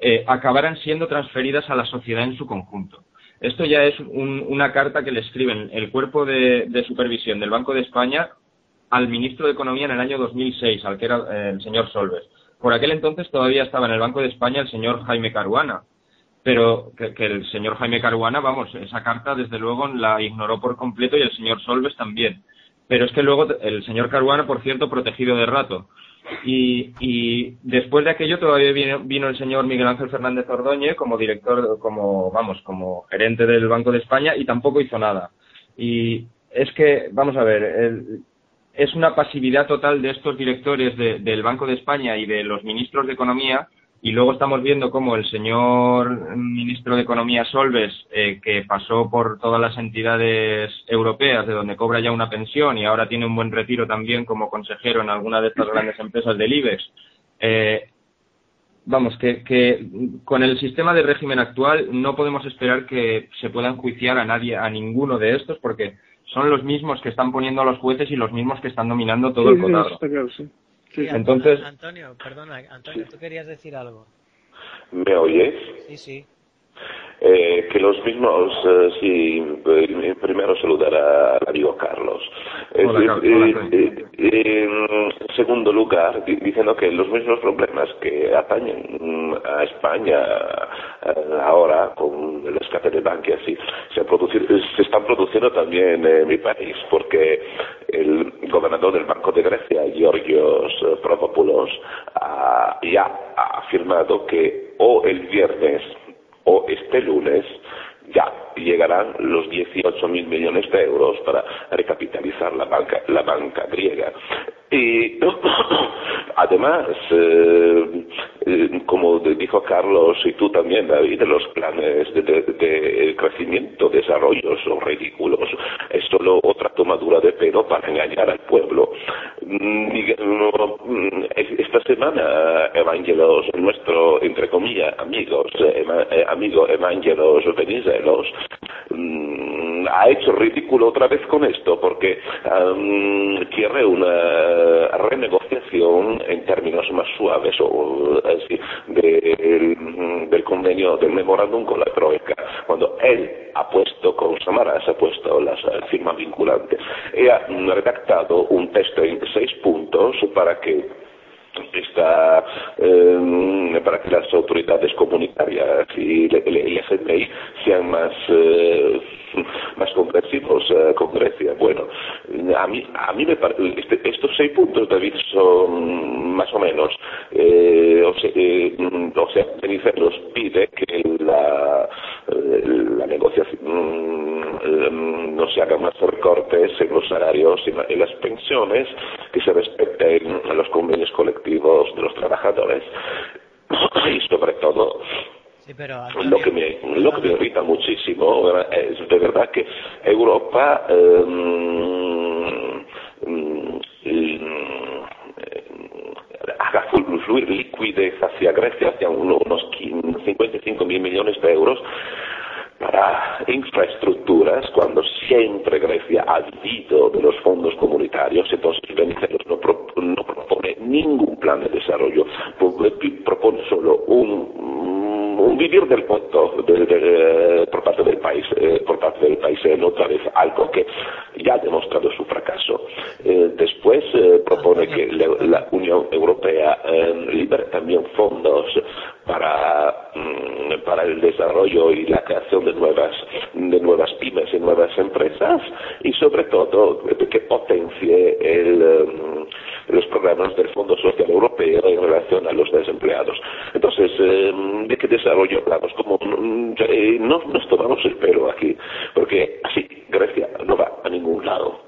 Speaker 5: eh, acabaran siendo transferidas a la sociedad en su conjunto. Esto ya es una carta que le escriben el cuerpo de supervisión del Banco de España al ministro de Economía en el año 2006, al que era eh, el señor Solves. por aquel entonces todavía estaba en el Banco de España el señor Jaime Caruana, pero que, el señor Jaime Caruana, vamos, esa carta desde luego la ignoró por completo y el señor Solves también. Pero es que luego el señor Caruana, por cierto, protegido de rato. Y, y después de aquello todavía vino, vino, el señor Miguel Ángel Fernández Ordóñez como director, como, vamos, como gerente del Banco de España y tampoco hizo nada. Y es que, vamos a ver, el, es una pasividad total de estos directores del Banco de España y de los ministros de Economía y luego estamos viendo cómo el señor ministro de Economía Solves, eh, que pasó por todas las entidades europeas de donde cobra ya una pensión y ahora tiene un buen retiro también como consejero en alguna de estas grandes empresas del IBEX, eh, vamos, que, que, con el sistema de régimen actual no podemos esperar que se pueda enjuiciar a nadie, a ninguno de estos, porque son los mismos que están poniendo a los jueces y los mismos que están dominando todo el cotarro.
Speaker 3: Sí, Entonces... Antonio, perdona, Antonio, tú querías decir algo.
Speaker 6: ¿Me oyes?
Speaker 3: Sí, sí.
Speaker 6: Eh, que los mismos, eh, sí, eh, primero saludar a, al amigo Carlos. en segundo lugar, diciendo que los mismos problemas que atañen a España ahora con el escape de banque así, se, se están produciendo también en mi país, porque el gobernador del Banco de Grecia, Georgios Provopoulos, ya ha afirmado que o el viernes o este lunes ya llegarán los 18 mil millones de euros para recapitalizar la banca, la banca griega. Y (coughs) además, eh, eh, como dijo Carlos y tú también, David, los planes de, crecimiento, desarrollo son ridículos. Es solo otra tomadura de pelo para engañar al pueblo. Mm, mm, esta semana, Evangelos, nuestro, entre comillas, amigos, eh, amigo Evangelos Venizelos, mm, ha hecho ridículo otra vez con esto, porque quiere una renegociación en términos más suaves o así, del, convenio, del memorándum con la Troika, cuando él ha puesto, con Samaras ha puesto la firma vinculante, y ha redactado un texto en seis puntos para que eh, para que las autoridades comunitarias y el, FMI sean más eh, (laughs) más comprensivos eh, con Grecia. Bueno, a mí, a mí me parece, este, estos seis puntos, David, son más o menos, eh, o sea, eh, o sea pide que la, eh, la negociación mm, no se hagan más recortes en los salarios y las pensiones, que se respeten los convenios colectivos de los trabajadores (clears throat) y sobre todo lo, que me, lo que me irrita muchísimo es de verdad que Europa em, mm, haga fluir liquidez hacia Grecia, hacia unos 55 mil millones de euros para infraestructuras cuando siempre Grecia ha vivido de los fondos comunitarios, entonces Venizelos no, no propone ningún plan de desarrollo, propone solo un un vivir del punto por parte del país, eh, por parte del país en otra vez algo que ya ha demostrado su fracaso. Eh, después eh, propone que la, Unión Europea libere también fondos para, mm, para el desarrollo y la creación de nuevas, de nuevas pymes y nuevas empresas y sobre todo que potencie el, los programas del Fondo Social Europeo en relación a los desempleados. Entonces, ¿de qué desarrollo hablamos? Como mm, eh, no nos tomamos el pelo aquí, porque así Grecia no va a ningún lado.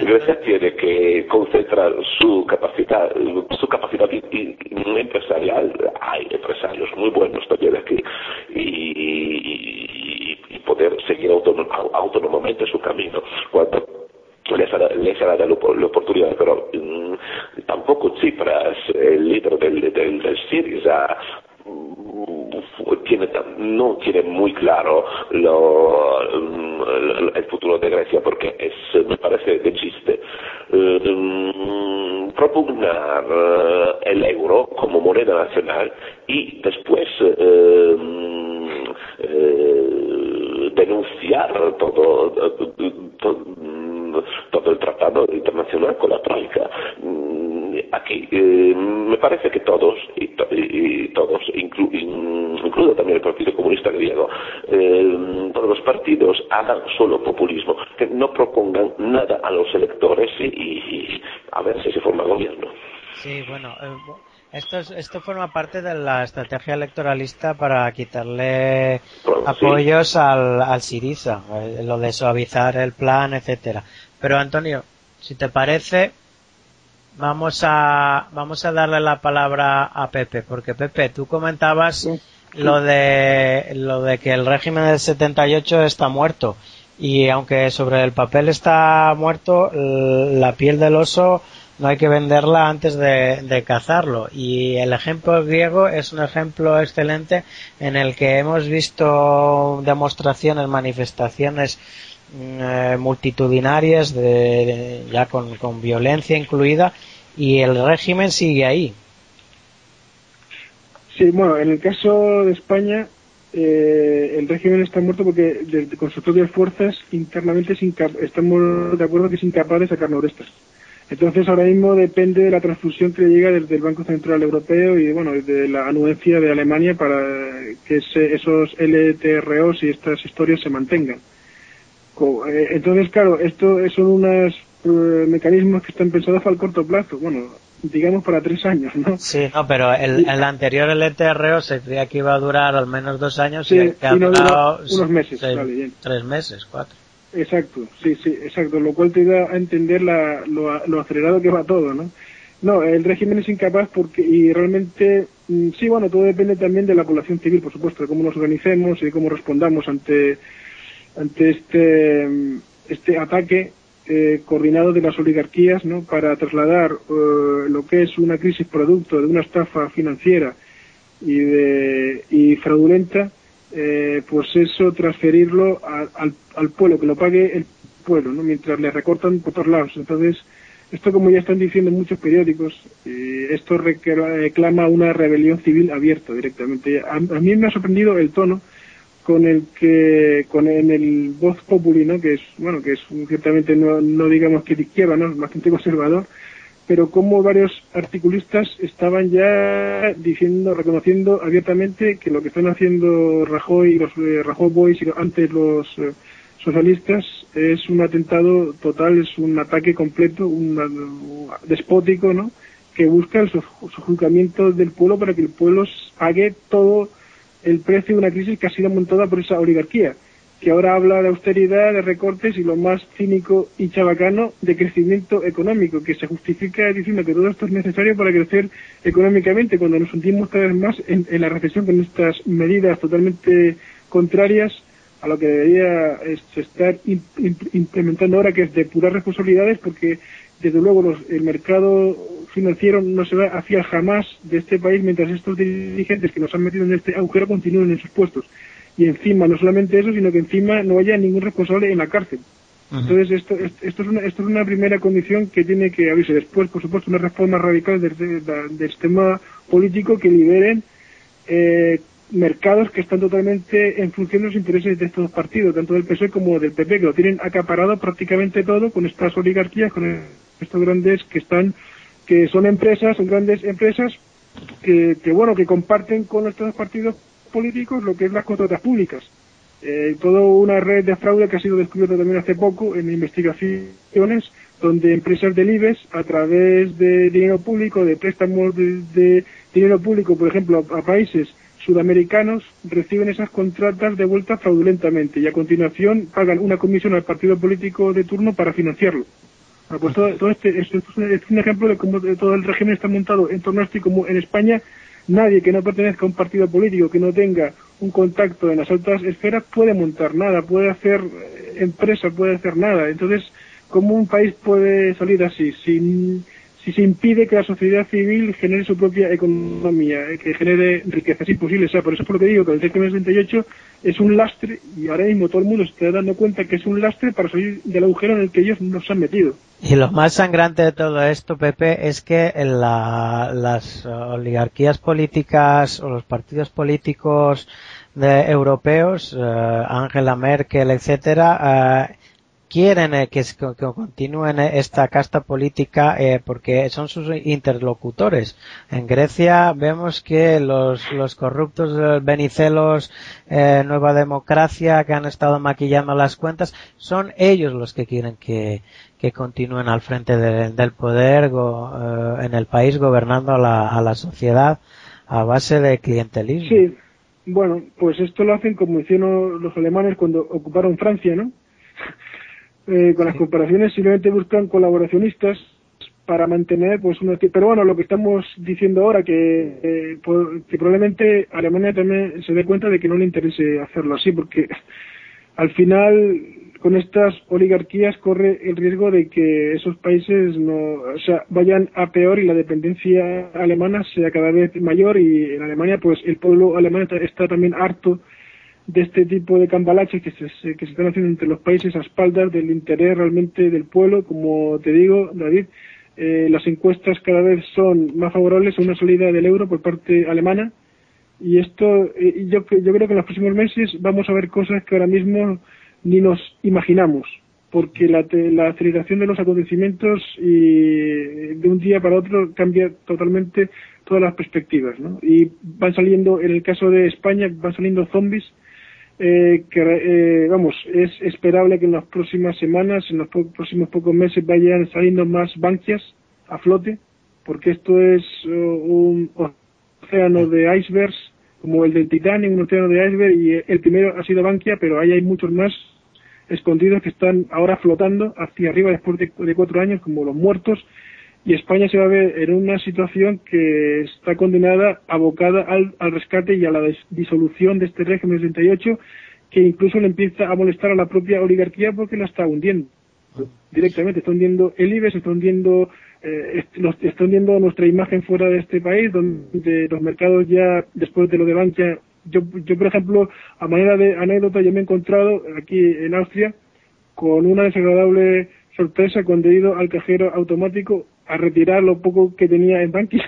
Speaker 6: Grecia tiene que concentrar su capacidad, su capacidad empresarial. Hay empresarios muy buenos también aquí y, y, poder seguir autónomamente su camino. Cuando les hará, les hará la, oportunidad, pero mm, tampoco Tsipras, el líder del, del, del Syriza, tiene, no tiene muy claro lo, el futuro de Grecia porque es, me parece de chiste. Eh, propugnar eh, el euro como moneda nacional y después eh, denunciar todo, todo, todo, el tratado internacional con la Troika. Mm, aquí. Eh, me parece que todos, y, todos, incluido también el Partido Comunista Griego, eh, todos los partidos hagan solo populismo, que no propongan nada a los electores y, a ver si se forma gobierno.
Speaker 3: Sí, bueno, eh, esto, esto forma parte de la estrategia electoralista para quitarle apoyos al, al Siriza, lo de suavizar el plan, etcétera. Pero Antonio, si te parece, vamos a vamos a darle la palabra a Pepe, porque Pepe, tú comentabas lo de lo de que el régimen del 78 está muerto y aunque sobre el papel está muerto, la piel del oso no hay que venderla antes de, de, cazarlo. Y el ejemplo griego es un ejemplo excelente en el que hemos visto demostraciones, manifestaciones eh, multitudinarias de, ya con, con, violencia incluida y el régimen sigue ahí.
Speaker 7: Sí, bueno, en el caso de España eh, el régimen está muerto porque con sus propias fuerzas internamente estamos de acuerdo que es incapaz de sacar norestas. Entonces ahora mismo depende de la transfusión que llega desde el Banco Central Europeo y bueno, de la anuencia de Alemania para que esos LTROs y estas historias se mantengan. Eh, entonces, claro, esto son unos eh, mecanismos que están pensados el corto plazo. Bueno, digamos para tres años, ¿no?
Speaker 3: Sí, no, pero el, el anterior LTRO se creía que iba a durar al menos dos años y,
Speaker 7: ha durado unos meses,
Speaker 3: tres meses, cuatro.
Speaker 7: Exacto, sí, sí, exacto, lo cual te da a entender la, lo, acelerado que va todo, ¿no? No, el régimen es incapaz porque, y realmente, mm, sí, bueno, todo depende también de la población civil, por supuesto, de cómo nos organicemos y de cómo respondamos ante ante este, este ataque eh, coordinado de las oligarquías ¿no? para trasladar eh, lo que es una crisis producto de una estafa financiera y, de, y fraudulenta, eh, pues eso transferirlo al, al pueblo, que lo pague el pueblo, mientras le recortan por todos lados. Entonces, esto como ya están diciendo muchos periódicos, esto reclama una rebelión civil abierta directamente. a, mí me ha sorprendido el tono con el que con en el Voz Populi, ¿no? que es bueno que es ciertamente no, no digamos que de izquierda, ¿no? bastante conservador, pero como varios articulistas estaban ya diciendo, reconociendo abiertamente que lo que están haciendo Rajoy y los eh, Rajoy Boys y antes los eh, socialistas es un atentado total, es un ataque completo, un, despótico, ¿no? que busca el sojuzgamiento del pueblo para que el pueblo pague todo el precio de una crisis que ha sido montada por esa oligarquía, que ahora habla de austeridad, de recortes y lo más cínico y chabacano de crecimiento económico, que se justifica diciendo que todo esto es necesario para crecer económicamente, cuando nos sentimos cada vez más en, la recesión con estas medidas totalmente contrarias a lo que debería estar implementando ahora, que es depurar responsabilidades, porque desde luego el mercado financiero no se va hacia jamás de este país mientras estos dirigentes que nos han metido en este agujero continúen en sus puestos. Y encima, no solamente eso, sino que encima no haya ningún responsable en la cárcel. Entonces, esto, esto, es una, esto es una primera condición que tiene que abrirse. Después, por supuesto, una reforma radical del, del sistema político que liberen eh, mercados que están totalmente en función de los intereses de estos partidos, tanto del PSOE como del PP, que lo tienen acaparado prácticamente todo con estas oligarquías, con estos grandes que están que son empresas, son grandes empresas que, que bueno, que comparten con nuestros partidos políticos lo que es las contratas públicas. Eh, toda una red de fraude que ha sido descubierta también hace poco en investigaciones donde empresas del IBEX, a través de dinero público, de préstamos de, dinero público, por ejemplo, a, países sudamericanos, reciben esas contratas de vuelta fraudulentamente y a continuación pagan una comisión al partido político de turno para financiarlo. Pues todo, este, es, un ejemplo de cómo todo el régimen está montado en torno a esto y como en España nadie que no pertenezca a un partido político, que no tenga un contacto en las altas esferas, puede montar nada, puede hacer eh, empresa, puede hacer nada. Entonces, ¿cómo un país puede salir así? Sin, si se impide que la sociedad civil genere su propia economía, eh, que genere riqueza. Es imposible. O por eso es por lo que digo que el TCM 68 es un lastre y ahora mismo todo el mundo se está dando cuenta que es un lastre para salir del agujero en el que ellos nos han metido.
Speaker 3: Y lo más sangrante de todo esto, Pepe, es que las oligarquías políticas o los partidos políticos de, europeos, eh, Angela Merkel, etcétera, eh, quieren eh, que, continúen esta casta política eh, porque son sus interlocutores. En Grecia vemos que los, los corruptos Benicelos, eh, Nueva Democracia, que han estado maquillando las cuentas, son ellos los que quieren que, que continúen al frente del poder en el país gobernando a la, a la sociedad a base de clientelismo.
Speaker 7: Sí, bueno, pues esto lo hacen como hicieron los alemanes cuando ocuparon Francia, ¿no? Eh, con las comparaciones simplemente buscan colaboracionistas para mantener pues una pero bueno lo que estamos diciendo ahora que, eh, que probablemente Alemania también se dé cuenta de que no le interese hacerlo así porque (laughs) al final con estas oligarquías corre el riesgo de que esos países no, o sea, vayan a peor y la dependencia alemana sea cada vez mayor y en Alemania pues el pueblo alemán está, también harto de este tipo de cambalaches que se, que se están haciendo entre los países a espaldas del interés realmente del pueblo, como te digo, David, eh, las encuestas cada vez son más favorables a una salida del euro por parte alemana y esto eh, yo, yo creo que en los próximos meses vamos a ver cosas que ahora mismo ni nos imaginamos, porque la, la aceleración de los acontecimientos y de un día para otro cambia totalmente todas las perspectivas, ¿no? Y van saliendo, en el caso de España, van saliendo zombies eh, que, eh, vamos, es esperable que en las próximas semanas, en los próximos pocos meses vayan saliendo más banquias a flote, porque esto es uh, un océano de icebergs como el del Titanic, un océano de iceberg, y el primero ha sido Bankia, pero ahí hay muchos más escondidos que están ahora flotando hacia arriba después de, cuatro años como los muertos y España se va a ver en una situación que está condenada, abocada al, rescate y a la disolución de este régimen 68 que incluso le empieza a molestar a la propia oligarquía porque la está hundiendo directamente, está hundiendo el IBEX, está hundiendo, eh, está hundiendo nuestra imagen fuera de este país, donde los mercados ya, después de lo de Bankia, yo, yo, por ejemplo, a manera de anécdota, yo me he encontrado aquí en Austria con una desagradable sorpresa cuando he ido al cajero automático a retirar lo poco que tenía en Bankia.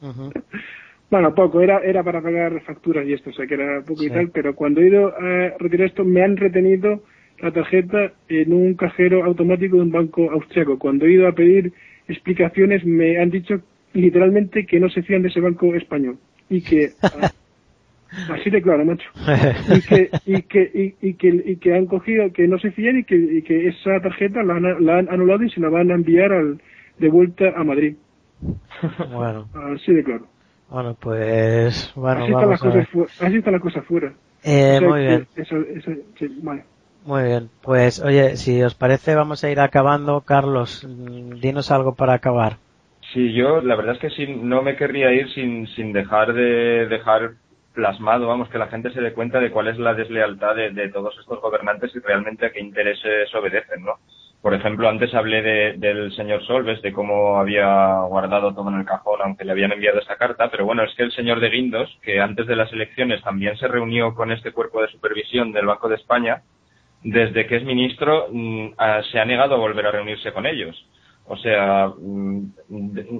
Speaker 7: (laughs) bueno, poco, era, era para pagar facturas y esto, o sea que era poco y tal, pero cuando he ido a retirar esto me han retenido la tarjeta en un cajero automático de un banco austriaco. Cuando he ido a pedir explicaciones me han dicho literalmente que no se fían de ese banco español y que (laughs) Así de claro, macho. (laughs) Y que, y que, y, que, y que han cogido, que no se fían y que, y que esa tarjeta la han, la han anulado y se la van a enviar al, de vuelta a Madrid. (laughs)
Speaker 3: Bueno.
Speaker 7: Así de claro.
Speaker 3: Bueno, pues, bueno,
Speaker 7: así,
Speaker 3: vamos
Speaker 7: está, la cosa así está la cosa fuera.
Speaker 3: Eh, muy bien.
Speaker 7: Eso, eso, sí, vale.
Speaker 3: Muy bien, pues oye, si os parece vamos a ir acabando. Carlos, dinos algo para acabar.
Speaker 5: Sí, yo la verdad es que sí, no me querría ir sin, sin dejar de dejar plasmado, vamos, que la gente se dé cuenta de cuál es la deslealtad de, todos estos gobernantes y realmente a qué intereses obedecen, ¿no? Por ejemplo, antes hablé del señor Solves, de cómo había guardado todo en el cajón, aunque le habían enviado esa carta, pero bueno, es que el señor de Guindos, que antes de las elecciones también se reunió con este cuerpo de supervisión del Banco de España, desde que es ministro mm, se ha negado a volver a reunirse con ellos. O sea, mm,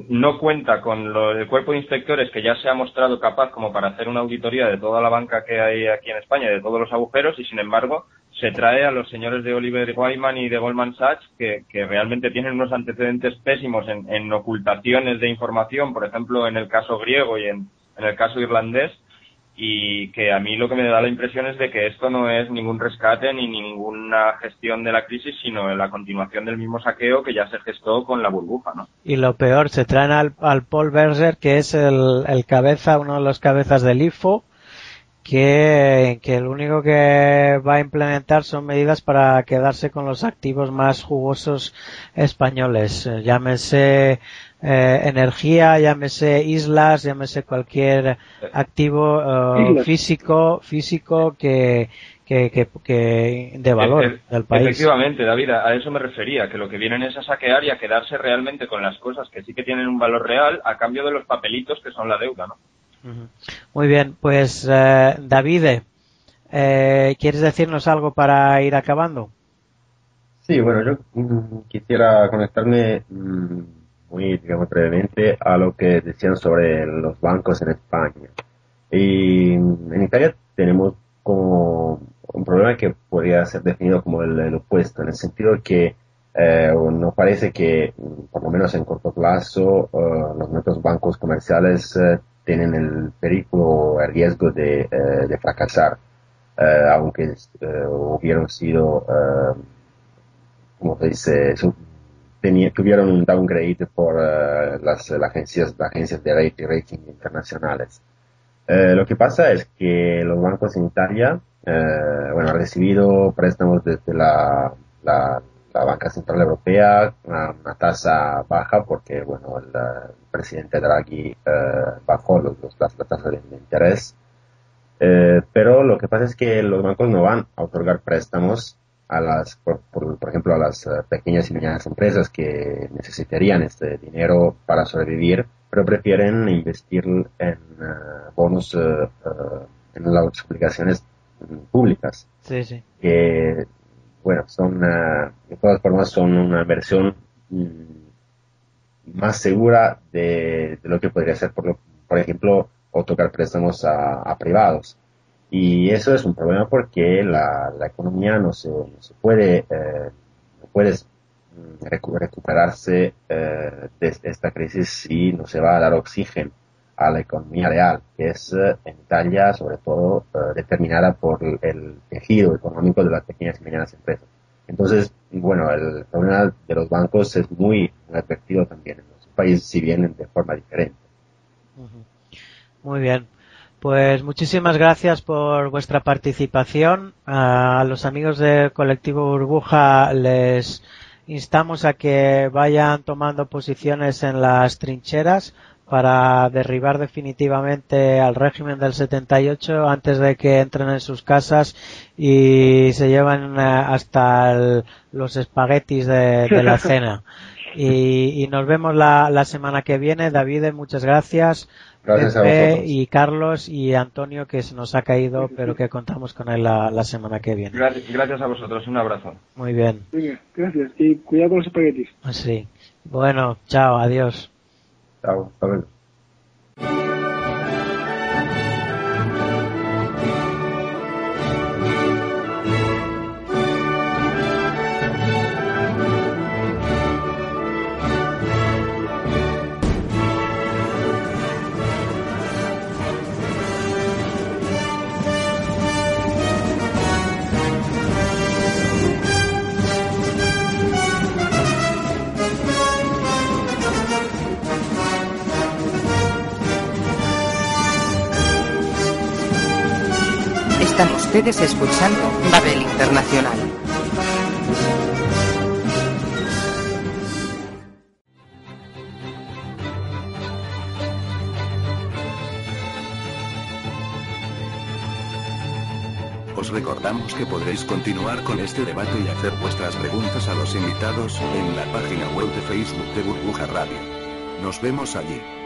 Speaker 5: no cuenta con el cuerpo de inspectores que ya se ha mostrado capaz como para hacer una auditoría de toda la banca que hay aquí en España, de todos los agujeros, y sin embargo se trae a los señores de Oliver Wyman y de Goldman Sachs que, realmente tienen unos antecedentes pésimos en, ocultaciones de información, por ejemplo, en el caso griego y en el caso irlandés, y que a mí lo que me da la impresión es de que esto no es ningún rescate ni ninguna gestión de la crisis, sino la continuación del mismo saqueo que ya se gestó con la burbuja, ¿no?
Speaker 3: Y lo peor, se traen al, Paul Berger, que es el, el, cabeza, uno de los cabezas del IFO, que, que lo único que va a implementar son medidas para quedarse con los activos más jugosos españoles. Llámese eh, energía, llámese islas, llámese cualquier activo eh, físico, físico que, que, que, de valor del país.
Speaker 5: Efectivamente, David, a eso me refería, que lo que vienen es a saquear y a quedarse realmente con las cosas que sí que tienen un valor real a cambio de los papelitos que son la deuda, ¿no?
Speaker 3: Muy bien, pues eh, David, eh, ¿quieres decirnos algo para ir acabando?
Speaker 4: Sí, bueno, yo mm, quisiera conectarme mm, muy, digamos, brevemente a lo que decían sobre los bancos en España. Y en Italia tenemos como un problema que podría ser definido como el, opuesto, en el sentido que eh, parece que, por lo menos en corto plazo, los nuestros bancos comerciales tienen el peligro, el riesgo de, de fracasar, aunque hubieran sido, como se dice, tuvieron un downgrade por las, agencias, agencias de rating internacionales. Eh, lo que pasa es que los bancos en Italia, eh, bueno, han recibido préstamos desde la, la, Banca Central Europea a una, tasa baja porque, bueno, el, presidente Draghi eh, bajó los, las, tasas de interés. pero lo que pasa es que los bancos no van a otorgar préstamos a las, por, por, ejemplo, a las pequeñas y medianas empresas que necesitarían este dinero para sobrevivir pero prefieren investir en eh, bonos, eh, eh, en las obligaciones públicas.
Speaker 3: Sí, sí.
Speaker 4: Que, bueno, son, de todas formas, son una versión mm, más segura de, lo que podría ser, por, por ejemplo, otorgar préstamos a, privados. Y eso es un problema porque la, economía no se, no se puede, no puede recuperarse eh, de esta crisis si no se va a dar oxígeno a la economía real, que es eh, en Italia sobre todo eh, determinada por el tejido económico de las pequeñas y medianas empresas. Entonces, bueno, el problema de los bancos es muy, advertido también en los países, si vienen de forma diferente.
Speaker 3: Muy bien. Pues muchísimas gracias por vuestra participación. A los amigos del colectivo Burbuja les instamos a que vayan tomando posiciones en las trincheras para derribar definitivamente al régimen del 78 antes de que entren en sus casas y se lleven eh, hasta los espaguetis de, la cena. (laughs) Y, nos vemos la, la semana que viene. David, muchas gracias.
Speaker 4: Gracias
Speaker 3: y Carlos y Antonio que se nos ha caído, pero que contamos con él la, semana que viene.
Speaker 5: Gracias, a vosotros, un abrazo.
Speaker 3: Muy bien.
Speaker 7: gracias y cuidado con los espaguetis.
Speaker 3: Sí. Bueno, chao, adiós.
Speaker 4: Chao, hasta
Speaker 2: Están ustedes escuchando Babel Internacional.
Speaker 1: Os recordamos que podréis continuar con este debate y hacer vuestras preguntas a los invitados en la página web de Facebook de Burbuja Radio. Nos vemos allí.